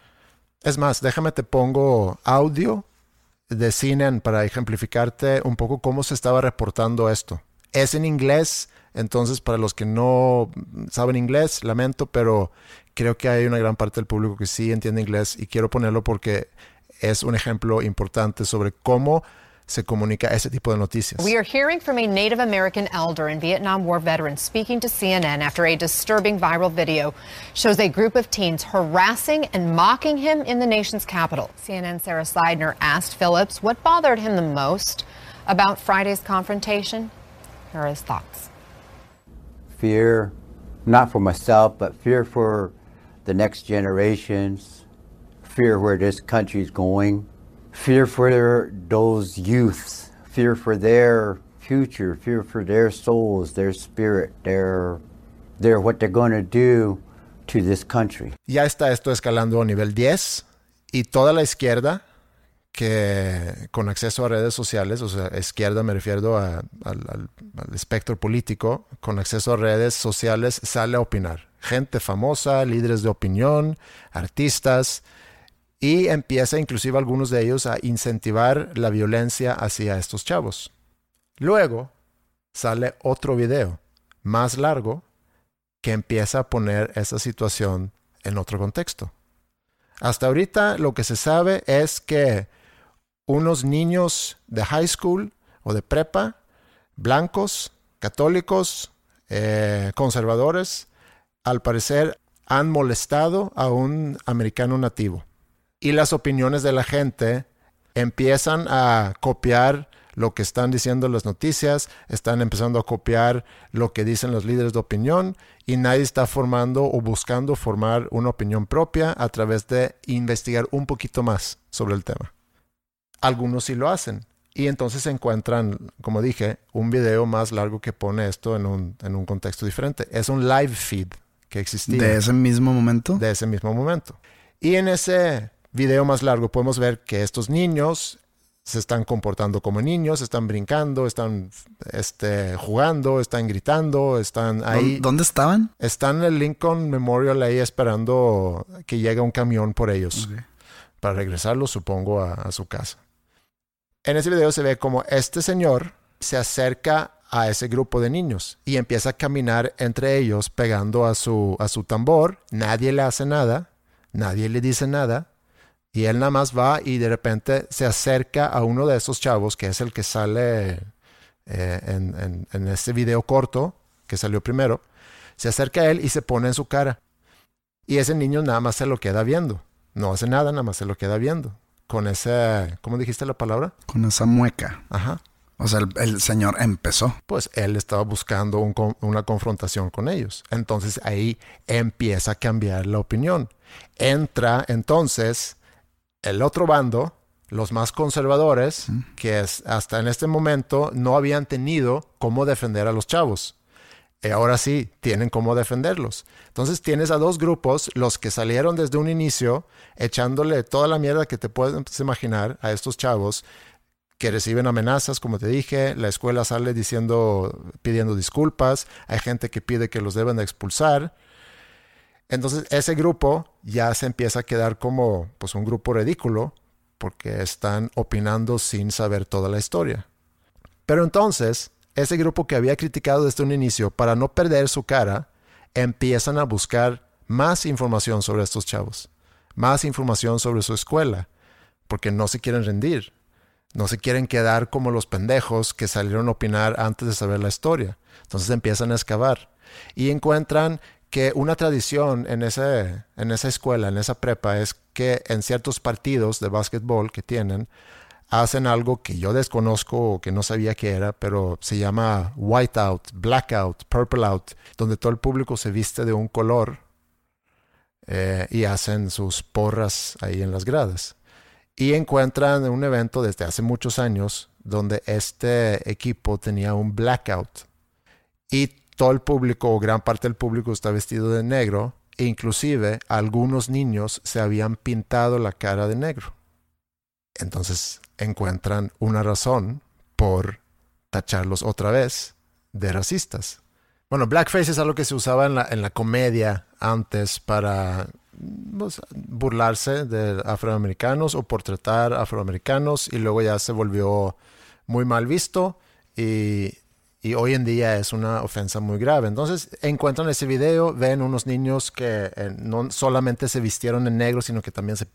Es más, déjame te pongo audio de CNN para ejemplificarte un poco cómo se estaba reportando esto. Es en inglés, entonces para los que no saben inglés, lamento, pero creo que hay una gran parte del público que sí entiende inglés y quiero ponerlo porque es un ejemplo importante sobre cómo se comunica ese tipo de noticias. We are hearing from a Native American elder and Vietnam War veteran speaking to CNN after a disturbing viral video shows a group of teens harassing and mocking him in the nation's capital. CNN's Sarah Seidner asked Phillips what bothered him the most about Friday's confrontation. Here are his thoughts. fear, not for myself, but fear for the next generations, fear where this country's going, fear for their, those youths, fear for their future, fear for their souls, their spirit, their, their what they're going to do to this country. ya está esto escalando a nivel 10 y toda la izquierda que con acceso a redes sociales, o sea, izquierda me refiero a- al, al- al espectro político, con acceso a redes sociales sale a opinar. Gente famosa, líderes de opinión, artistas, y empieza inclusive algunos de ellos a incentivar la violencia hacia estos chavos. Luego sale otro video más largo que empieza a poner esa situación en otro contexto. Hasta ahorita lo que se sabe es que unos niños de high school o de prepa, blancos, católicos, eh, conservadores, al parecer han molestado a un americano nativo. Y las opiniones de la gente empiezan a copiar lo que están diciendo las noticias, están empezando a copiar lo que dicen los líderes de opinión y nadie está formando o buscando formar una opinión propia a través de investigar un poquito más sobre el tema. Algunos sí lo hacen y entonces encuentran, como dije, un video más largo que pone esto en un, en un contexto diferente. Es un live feed que existía de ese mismo momento. de ese mismo momento. Y en ese video más largo podemos ver que estos niños se están comportando como niños, están brincando, están este, jugando, están gritando, están ahí. ¿Dó- ¿Dónde estaban? Están en el Lincoln Memorial ahí esperando que llegue un camión por ellos para regresarlos, supongo, a, a su casa. En ese video se ve como este señor se acerca a ese grupo de niños y empieza a caminar entre ellos pegando a su, a su tambor. Nadie le hace nada, nadie le dice nada. Y él nada más va y de repente se acerca a uno de esos chavos, que es el que sale eh, en, en, en este video corto que salió primero. Se acerca a él y se pone en su cara. Y ese niño nada más se lo queda viendo. No hace nada, nada más se lo queda viendo. Con ese, ¿cómo dijiste la palabra? Con esa mueca. Ajá. O sea, el, señor empezó. Pues él estaba buscando una confrontación con ellos. Entonces ahí empieza a cambiar la opinión. Entra entonces el otro bando, los más conservadores, que hasta en este momento no habían tenido cómo defender a los chavos. Y ahora sí, tienen cómo defenderlos. Entonces tienes a dos grupos, los que salieron desde un inicio, echándole toda la mierda que te puedes imaginar a estos chavos, que reciben amenazas, como te dije, la escuela sale diciendo, pidiendo disculpas, hay gente que pide que los deben de expulsar. Entonces ese grupo ya se empieza a quedar como pues un grupo ridículo porque están opinando sin saber toda la historia. Pero entonces, ese grupo que había criticado desde un inicio para no perder su cara, empiezan a buscar más información sobre estos chavos, más información sobre su escuela, porque no se quieren rendir, no se quieren quedar como los pendejos que salieron a opinar antes de saber la historia. Entonces empiezan a excavar y encuentran que una tradición en, ese, en esa escuela, en esa prepa, es que en ciertos partidos de básquetbol que tienen, hacen algo que yo desconozco o que no sabía que era, pero se llama whiteout, blackout, purple out, donde todo el público se viste de un color eh, y hacen sus porras ahí en las gradas. Y encuentran un evento desde hace muchos años donde este equipo tenía un blackout. Y todo el público o gran parte del público está vestido de negro e inclusive algunos niños se habían pintado la cara de negro. Entonces encuentran una razón por tacharlos otra vez de racistas. Bueno, blackface es algo que se usaba en la, en la comedia antes para pues, burlarse de afroamericanos o por tratar afroamericanos y luego ya se volvió muy mal visto y, hoy en día es una ofensa muy grave. Entonces encuentran ese video, ven unos niños que eh, no solamente se vistieron en negro, sino que también se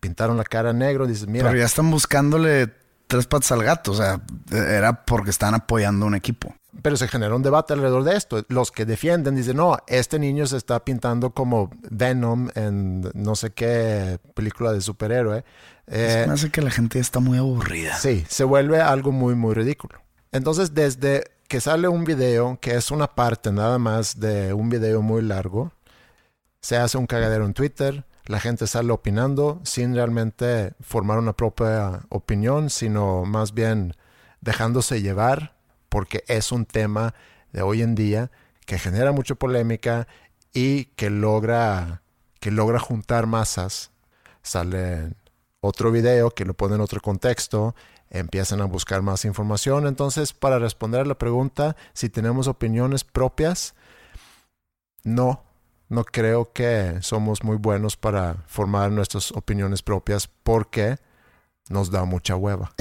pintaron la cara negro. Dicen, mira. Pero ya están buscándole tres patas al gato, o sea, era porque están apoyando un equipo pero se genera un debate alrededor de esto. Los que defienden dicen, no, este niño se está pintando como Venom en no sé qué película de superhéroe. Eh, me hace que la gente está muy aburrida. Sí, se vuelve algo muy, muy ridículo. Entonces, desde que sale un video, que es una parte nada más de un video muy largo, se hace un cagadero en Twitter, la gente sale opinando sin realmente formar una propia opinión, sino más bien dejándose llevar porque es un tema de hoy en día que genera mucha polémica y que logra, que logra juntar masas. Sale otro video que lo pone en otro contexto, empiezan a buscar más información. Entonces, para responder a la pregunta, si tenemos opiniones propias, no, no creo que somos muy buenos para formar nuestras opiniones propias porque nos da mucha hueva.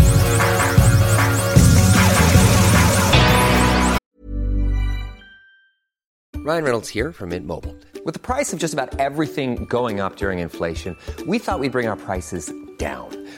Ryan Reynolds here from Mint Mobile. With the price of just about everything going up during inflation, we thought we'd bring our prices down.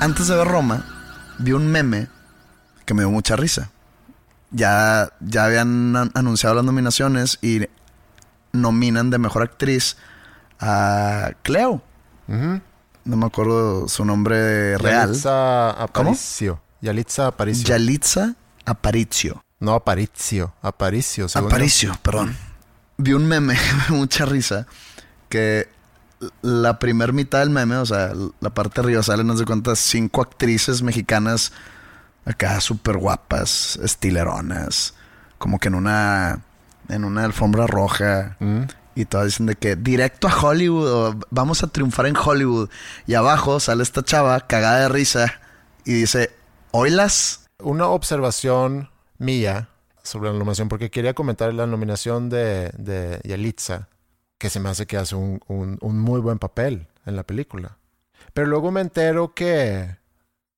Antes de ver Roma, vi un meme que me dio mucha risa. Ya, ya habían anunciado las nominaciones y nominan de mejor actriz a Cleo. No me acuerdo su nombre real. Yalitza Aparicio. Yalitza Aparicio. Yalitza Aparicio. No, Aparicio. Aparicio. Aparicio, perdón. Vi un meme, mucha risa, que la primer mitad del meme, o sea, la parte arriba salen, no sé cuántas, cinco actrices mexicanas acá súper guapas, estileronas, como que en una, en una alfombra roja. Y todas dicen de que directo a Hollywood, o vamos a triunfar en Hollywood. Y abajo sale esta chava cagada de risa y dice, ¿oilas? Una observación mía sobre la nominación, porque quería comentar la nominación de, de Yalitza, que se me hace que hace un, un, un muy buen papel en la película. Pero luego me entero que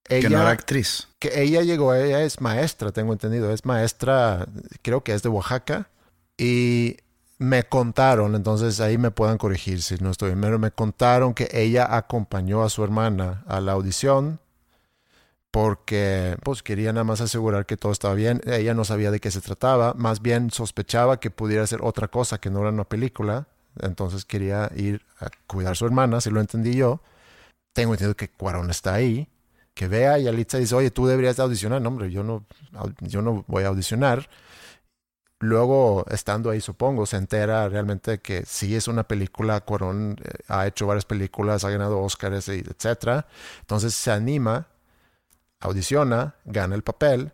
ella, que no era actriz. Que ella llegó, ella es maestra, tengo entendido, es maestra, creo que es de Oaxaca, y me contaron, entonces ahí me puedan corregir si no estoy bien, pero me contaron que ella acompañó a su hermana a la audición porque pues quería nada más asegurar que todo estaba bien. Ella no sabía de qué se trataba, más bien sospechaba que pudiera ser otra cosa que no era una película, entonces quería ir a cuidar a su hermana, si lo entendí yo. Tengo entendido que Cuarón está ahí, que vea y Alitza dice, oye, tú deberías de audicionar. No, hombre, yo no, yo no voy a audicionar. Luego, estando ahí, supongo, se entera realmente que sí es una película. Cuarón eh, ha hecho varias películas, ha ganado Oscars, etc. Entonces se anima, audiciona, gana el papel.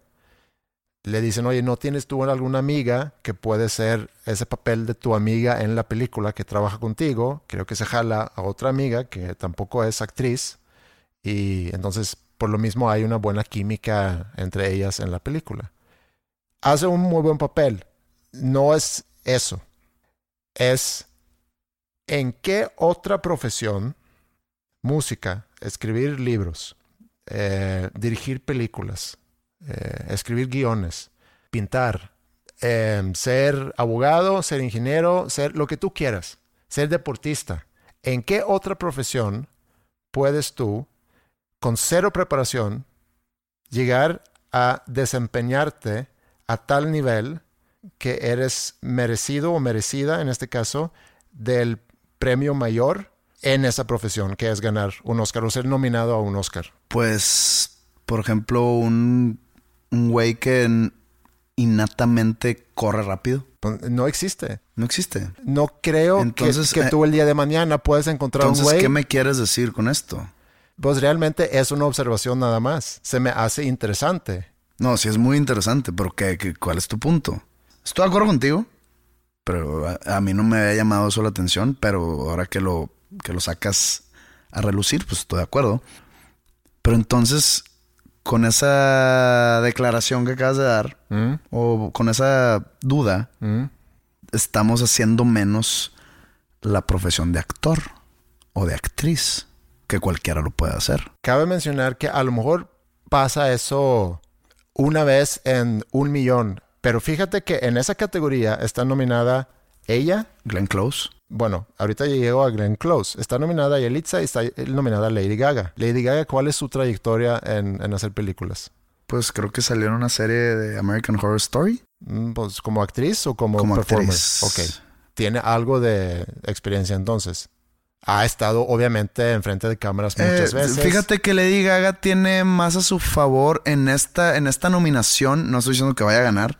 Le dicen, oye, ¿no tienes tú alguna amiga que puede ser ese papel de tu amiga en la película que trabaja contigo? Creo que se jala a otra amiga que tampoco es actriz. Y entonces, por lo mismo, hay una buena química entre ellas en la película. Hace un muy buen papel no es eso. Es en qué otra profesión, música, escribir libros, eh, dirigir películas, eh, escribir guiones, pintar, em, ser abogado, ser ingeniero, ser lo que tú quieras, ser deportista. ¿En qué otra profesión puedes tú, con cero preparación, llegar a desempeñarte a tal nivel que eres merecido o merecida, en este caso, del premio mayor en esa profesión, que es ganar un Oscar o ser nominado a un Oscar? Pues, por ejemplo, un, un güey que innatamente corre rápido. Pues, no existe. No existe. No creo entonces, que, que, tú el día de mañana puedes encontrar un güey. ¿qué me quieres decir con esto? Pues realmente es una observación nada más. Se me hace interesante. No, sí es muy interesante, pero ¿qué, qué, cuál es tu punto? Estoy de acuerdo contigo, pero a, mí no me había llamado eso la atención, pero ahora que lo, que lo sacas a relucir, pues estoy de acuerdo. Pero entonces, con esa declaración que acabas de dar, ¿Mm? o con esa duda, ¿Mm? estamos haciendo menos la profesión de actor o de actriz, que cualquiera lo puede hacer. Cabe mencionar que a lo mejor pasa eso una vez en un millón pero fíjate que en esa categoría está nominada ella. Glenn Close. Bueno, ahorita ya llego a Glenn Close. Está nominada Yelitza y está nominada Lady Gaga. Lady Gaga, ¿cuál es su trayectoria en, hacer películas? Pues creo que salió en una serie de American Horror Story. Mm, pues como actriz o como, como performer. Actriz. Ok. Tiene algo de experiencia entonces ha estado obviamente enfrente de cámaras muchas eh, veces. Fíjate que Lady Gaga tiene más a su favor en esta, en esta nominación. No estoy diciendo que vaya a ganar.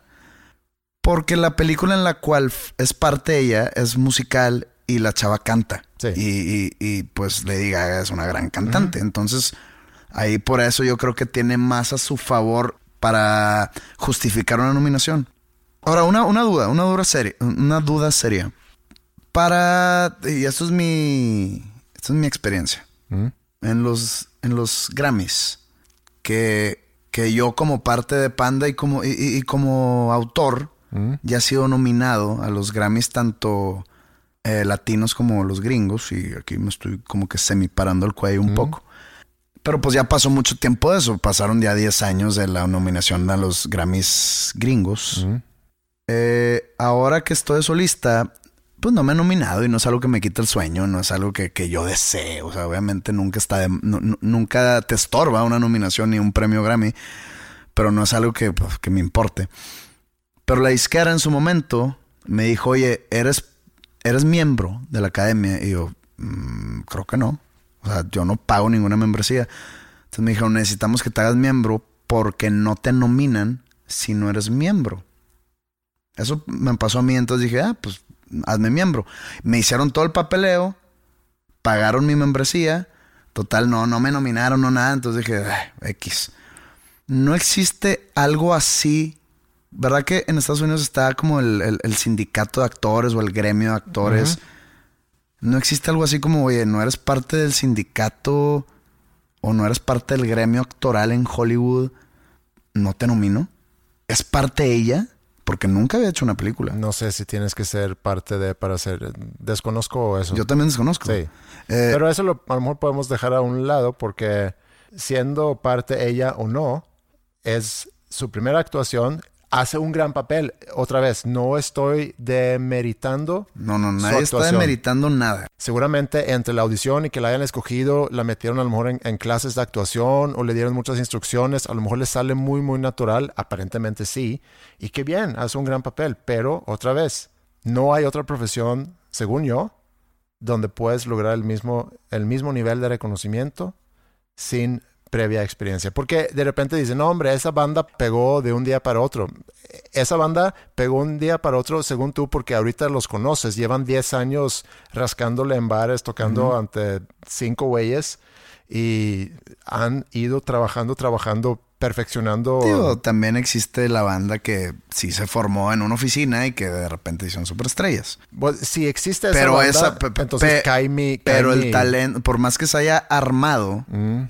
Porque la película en la cual es parte ella es musical y la chava canta. Y, y, pues Lady Gaga es una gran cantante. Entonces, ahí por eso yo creo que tiene más a su favor para justificar una nominación. Ahora, una, una duda, una duda seria, una duda seria. Para, y esto es mi, esto es mi experiencia. En los, en los Grammys, que, que yo como parte de Panda y como, y como autor, ya ha sido nominado a los Grammys tanto eh, latinos como los gringos. Y aquí me estoy como que semi parando el cuello un poco. Pero pues ya pasó mucho tiempo de eso. Pasaron ya 10 años de la nominación a los Grammys gringos. Eh, ahora que estoy de solista, pues no me he nominado y no es algo que me quita el sueño, no es algo que, yo desee. O sea, obviamente nunca está nunca te estorba una nominación ni un premio Grammy, pero no es algo que, pues, que me importe. Pero la disquera en su momento me dijo, oye, ¿eres, eres miembro de la academia? Y yo, mm, creo que no. O sea, yo no pago ninguna membresía. Entonces me dijeron, necesitamos que te hagas miembro porque no te nominan si no eres miembro. Eso me pasó a mí, entonces dije, ah, pues hazme miembro. Me hicieron todo el papeleo, pagaron mi membresía. Total, no, no me nominaron, no nada. Entonces dije, ah, X. no existe algo así. ¿Verdad que en Estados Unidos está como el, el- el sindicato de actores o el gremio de actores? No existe algo así como, oye, no eres parte del sindicato o no eres parte del gremio actoral en Hollywood, no te nomino. ¿Es parte ella? Porque nunca había hecho una película. No sé si tienes que ser parte de para ser. Desconozco eso. Yo también desconozco. Sí. Eh, Pero eso lo, a lo mejor podemos dejar a un lado porque siendo parte ella o no, es su primera actuación. Hace un gran papel. Otra vez, no estoy demeritando. no, no, su nadie está actuación. demeritando nada. Seguramente entre la audición y que la hayan escogido, la metieron a lo mejor en, en clases de actuación o le dieron muchas instrucciones. A lo mejor le sale muy, muy natural. Aparentemente sí. Y qué bien, hace un gran papel. Pero otra vez, no hay otra profesión, según yo, donde puedes lograr el mismo, el mismo nivel de reconocimiento sin previa experiencia. Porque de repente dicen, no, hombre, esa banda pegó de un día para otro. Esa banda pegó un día para otro, según tú, porque ahorita los conoces. Llevan 10 años rascándole en bares, tocando ante cinco güeyes y han ido trabajando, trabajando, perfeccionando. Digo, también existe la banda que sí se formó en una oficina y que de repente hicieron superestrellas. Bueno, si existe esa Pero banda, esa, entonces cae mi... pero el talento, por más que se haya armado, Mm.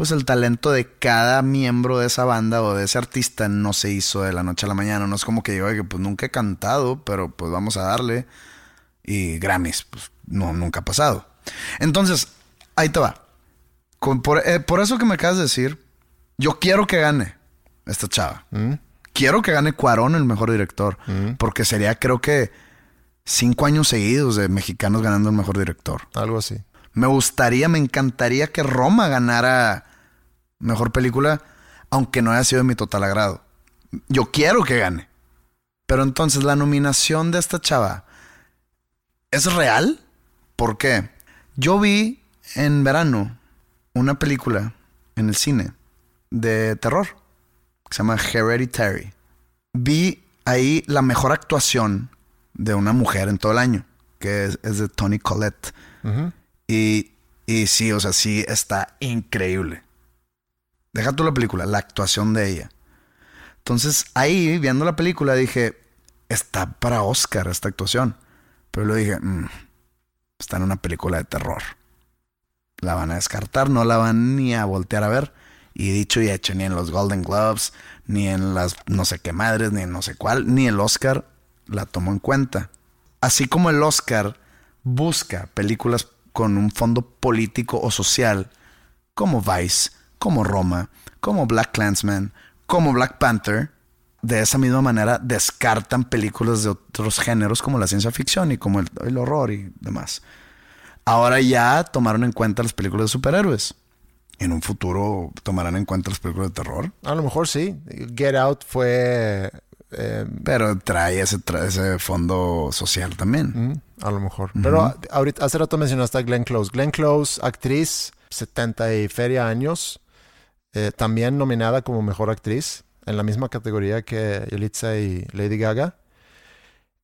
Pues el talento de cada miembro de esa banda o de ese artista no se hizo de la noche a la mañana. No es como que yo, que pues nunca he cantado, pero pues vamos a darle. Y Grammys, pues no, nunca ha pasado. Entonces, ahí te va. Con- por, eh, por eso que me acabas de decir, yo quiero que gane esta chava. Mm. Quiero que gane Cuarón el mejor director. Porque sería, creo que, cinco años seguidos de mexicanos ganando el mejor director. Algo así. Me gustaría, me encantaría que Roma ganara mejor película, aunque no haya sido de mi total agrado. Yo quiero que gane. Pero entonces, la nominación de esta chava es real. ¿Por qué? Yo vi en verano una película en el cine de terror que se llama Hereditary. Vi ahí la mejor actuación de una mujer en todo el año, que es, es de Tony Collette. Y, y sí, o sea, sí está increíble. Deja tú la película, la actuación de ella. Entonces, ahí, viendo la película, dije, está para Oscar esta actuación. Pero luego dije, "Mm, está en una película de terror. La van a descartar, no la van ni a voltear a ver. Y dicho y hecho, ni en los Golden Globes, ni en las no sé qué madres, ni en no sé cuál, ni el Oscar la tomó en cuenta. Así como el Oscar busca películas con un fondo político o social, como Vice, como Roma, como Black Clansman, como Black Panther, de esa misma manera descartan películas de otros géneros como la ciencia ficción y como el, el horror y demás. Ahora ya tomaron en cuenta las películas de superhéroes. En un futuro tomarán en cuenta las películas de terror. A lo mejor sí. Get Out fue... eh, Pero trae ese, trae ese fondo social también. A lo mejor. Pero ahorita, hace rato mencionaste a Glenn Close. Glenn Close, actriz, 70 y feria años, eh, también nominada como mejor actriz en la misma categoría que Yelitza y Lady Gaga.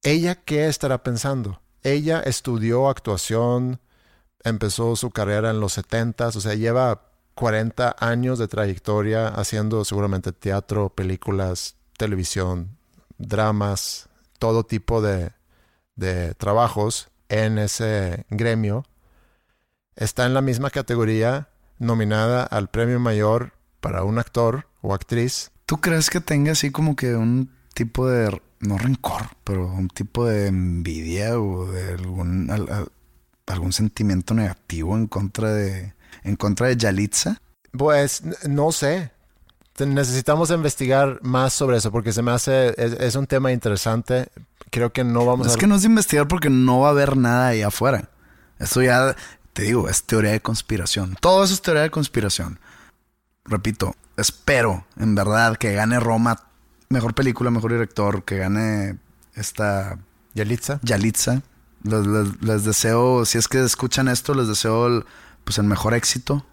¿Ella qué estará pensando? Ella estudió actuación, empezó su carrera en los 70 o sea, lleva 40 años de trayectoria haciendo seguramente teatro, películas, televisión, dramas, todo tipo de, de trabajos en ese gremio. Está en la misma categoría nominada al premio mayor para un actor o actriz. ¿Tú crees que tenga así como que un tipo de, no rencor, pero un tipo de envidia o de algún, al- al- algún sentimiento negativo en contra de, en contra de Yalitza? Pues no sé. Necesitamos investigar más sobre eso porque se me hace, es, es un tema interesante. Creo que no vamos Es a... que no es de investigar porque no va a haber nada ahí afuera. Esto ya, te digo, es teoría de conspiración. Todo eso es teoría de conspiración. Repito, espero en verdad que gane Roma mejor película, mejor director, que gane esta Yalitza. Yalitza. Les, les- les deseo, si es que escuchan esto, les deseo el, pues el mejor éxito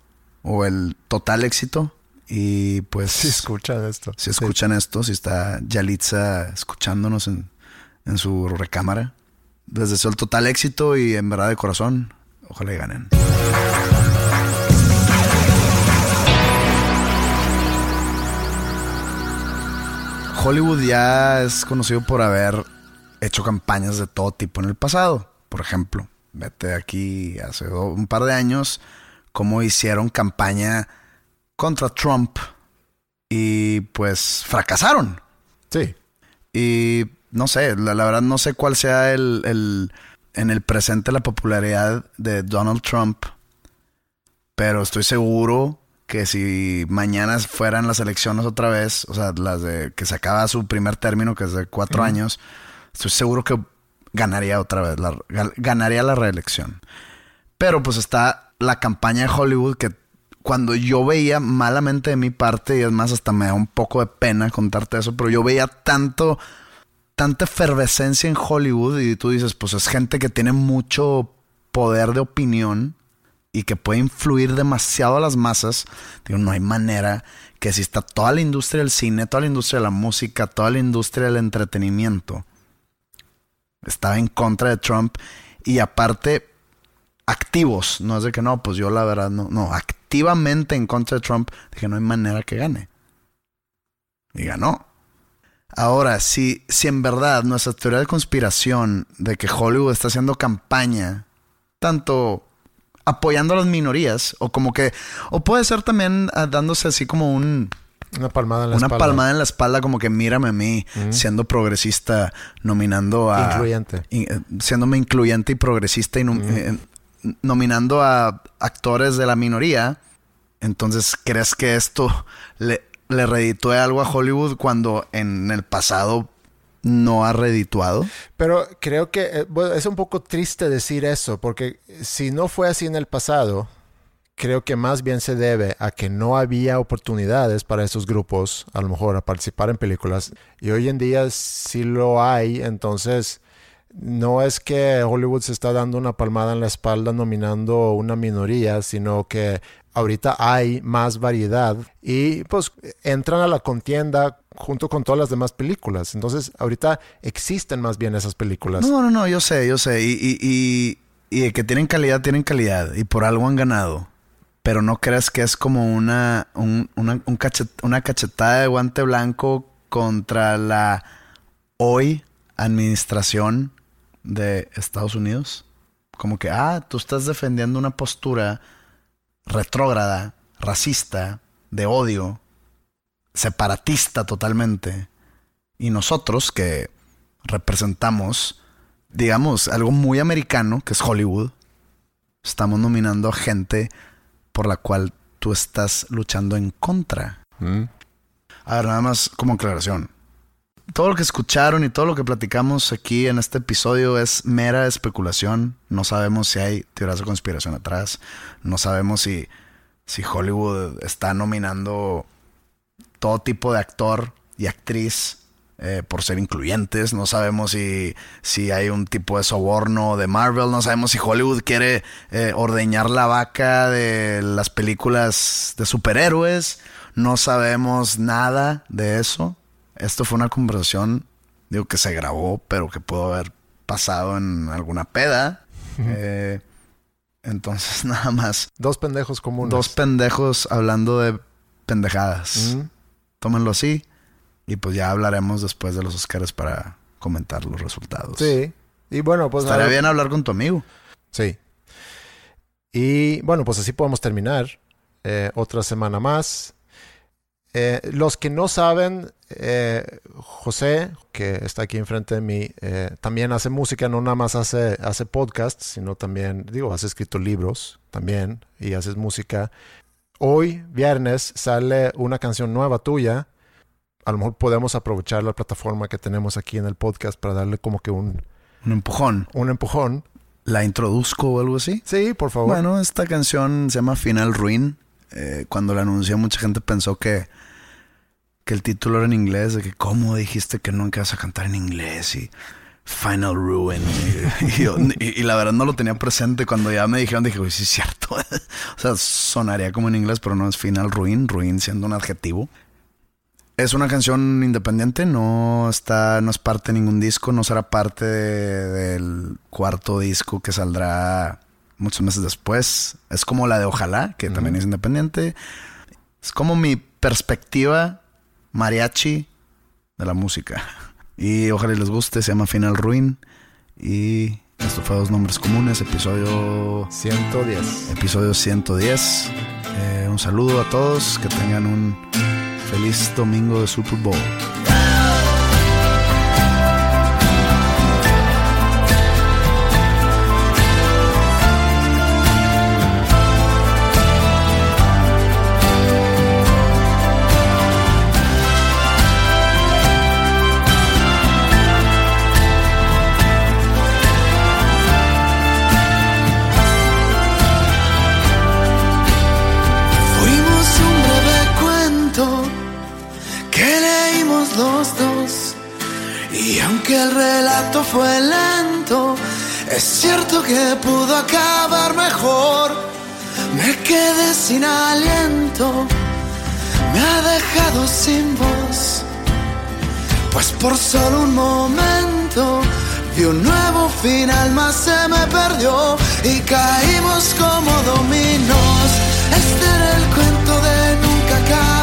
o el total éxito. Y pues Si escuchan esto. si escuchan esto, si está Yalitza escuchándonos en, en su recámara, les deseo el total éxito y en verdad de corazón, ojalá y ganen. Hollywood ya es conocido por haber hecho campañas de todo tipo en el pasado. Por ejemplo, vete aquí hace un par de años, cómo hicieron campaña contra Trump y pues fracasaron. Sí. Y no sé, la, verdad no sé cuál sea el, en el presente la popularidad de Donald Trump, pero estoy seguro que si mañana fueran las elecciones otra vez, o sea, las de que se acaba su primer término, que es de cuatro años, estoy seguro que ganaría otra vez, la, ganaría la reelección. Pero pues está la campaña de Hollywood que cuando yo veía malamente de mi parte, y es más, hasta me da un poco de pena contarte eso, pero yo veía tanto, tanta efervescencia en Hollywood y tú dices, pues es gente que tiene mucho poder de opinión y que puede influir demasiado a las masas. Digo, no hay manera que si está toda la industria del cine, toda la industria de la música, toda la industria del entretenimiento, estaba en contra de Trump y aparte activos, no es de que no, pues yo la verdad no, no, activamente en contra de Trump, dije no hay manera que gane. Y ganó. Ahora, si, si en verdad nuestra teoría de conspiración de que Hollywood está haciendo campaña, tanto apoyando a las minorías, o como que, o puede ser también ah, dándose así como un, una palmada en la una espalda. palmada en la espalda, como que mírame a mí, siendo progresista, nominando a. Incluyente. eh, siéndome incluyente y progresista y nom- eh, nominando a actores de la minoría. Entonces, ¿crees que esto le, le reditúe algo a Hollywood cuando en el pasado no ha redituado? Pero creo que eh, es un poco triste decir eso, porque si no fue así en el pasado, creo que más bien se debe a que no había oportunidades para esos grupos, a lo mejor, a participar en películas. Y hoy en día sí lo hay, entonces no es que Hollywood se está dando una palmada en la espalda nominando una minoría, sino que ahorita hay más variedad y pues entran a la contienda junto con todas las demás películas. Entonces ahorita existen más bien esas películas. No, no, no, yo sé, yo sé. Y, y, y, que tienen calidad, tienen calidad. Y por algo han ganado. Pero no creas que es como una, un- una, una cachetada de guante blanco contra la hoy administración de Estados Unidos. Como que, ah, tú estás defendiendo una postura retrógrada, racista, de odio, separatista totalmente. Y nosotros que representamos, digamos, algo muy americano, que es Hollywood, estamos nominando a gente por la cual tú estás luchando en contra. Mm. A ver, nada más como aclaración. Todo lo que escucharon y todo lo que platicamos aquí en este episodio es mera especulación. No sabemos si hay teorías de conspiración atrás. No sabemos si, si Hollywood está nominando todo tipo de actor y actriz eh, por ser incluyentes. No sabemos si, si hay un tipo de soborno de Marvel. No sabemos si Hollywood quiere eh, ordeñar la vaca de las películas de superhéroes. No sabemos nada de eso. Esto fue una conversación, digo, que se grabó, pero que pudo haber pasado en alguna peda. Eh, entonces, nada más. Dos pendejos comunes. Dos pendejos hablando de pendejadas. Mm. Tómenlo así. Y pues ya hablaremos después de los Oscars para comentar los resultados. Sí. Y bueno, pues... Estaría bien hablar con tu amigo. Sí. Y bueno, pues así podemos terminar. Eh, otra semana más. Eh, los que no saben, eh, José, que está aquí enfrente de mí, eh, también hace música, no nada más hace, hace podcasts, sino también, digo, has escrito libros también y haces música. Hoy, viernes, sale una canción nueva tuya. A lo mejor podemos aprovechar la plataforma que tenemos aquí en el podcast para darle como que un, Un empujón. un empujón. ¿La introduzco o algo así? Sí, por favor. Bueno, esta canción se llama Final Ruin. Eh, cuando la anuncié, mucha gente pensó que, que el título era en inglés, de que cómo dijiste que nunca vas a cantar en inglés y Final Ruin. Y, y yo- y- y la verdad no lo tenía presente. Cuando ya me dijeron, dije, uy, sí es cierto. o sea, sonaría como en inglés, pero no es Final Ruin, Ruin siendo un adjetivo. Es una canción independiente, no está, no es parte de ningún disco, no será parte de- del cuarto disco que saldrá muchos meses después. Es como la de Ojalá, que también es independiente. Es como mi perspectiva mariachi de la música. Y ojalá les guste, se llama Final Ruin. Y esto fue Dos Nombres Comunes, episodio 110. Episodio 110. Eh, un saludo a todos, que tengan un feliz domingo de Super Bowl. Fue lento, es cierto que pudo acabar mejor. Me quedé sin aliento, me ha dejado sin voz. Pues por solo un momento vi un nuevo final, más se me perdió y caímos como dominos. Este era el cuento de nunca acabar,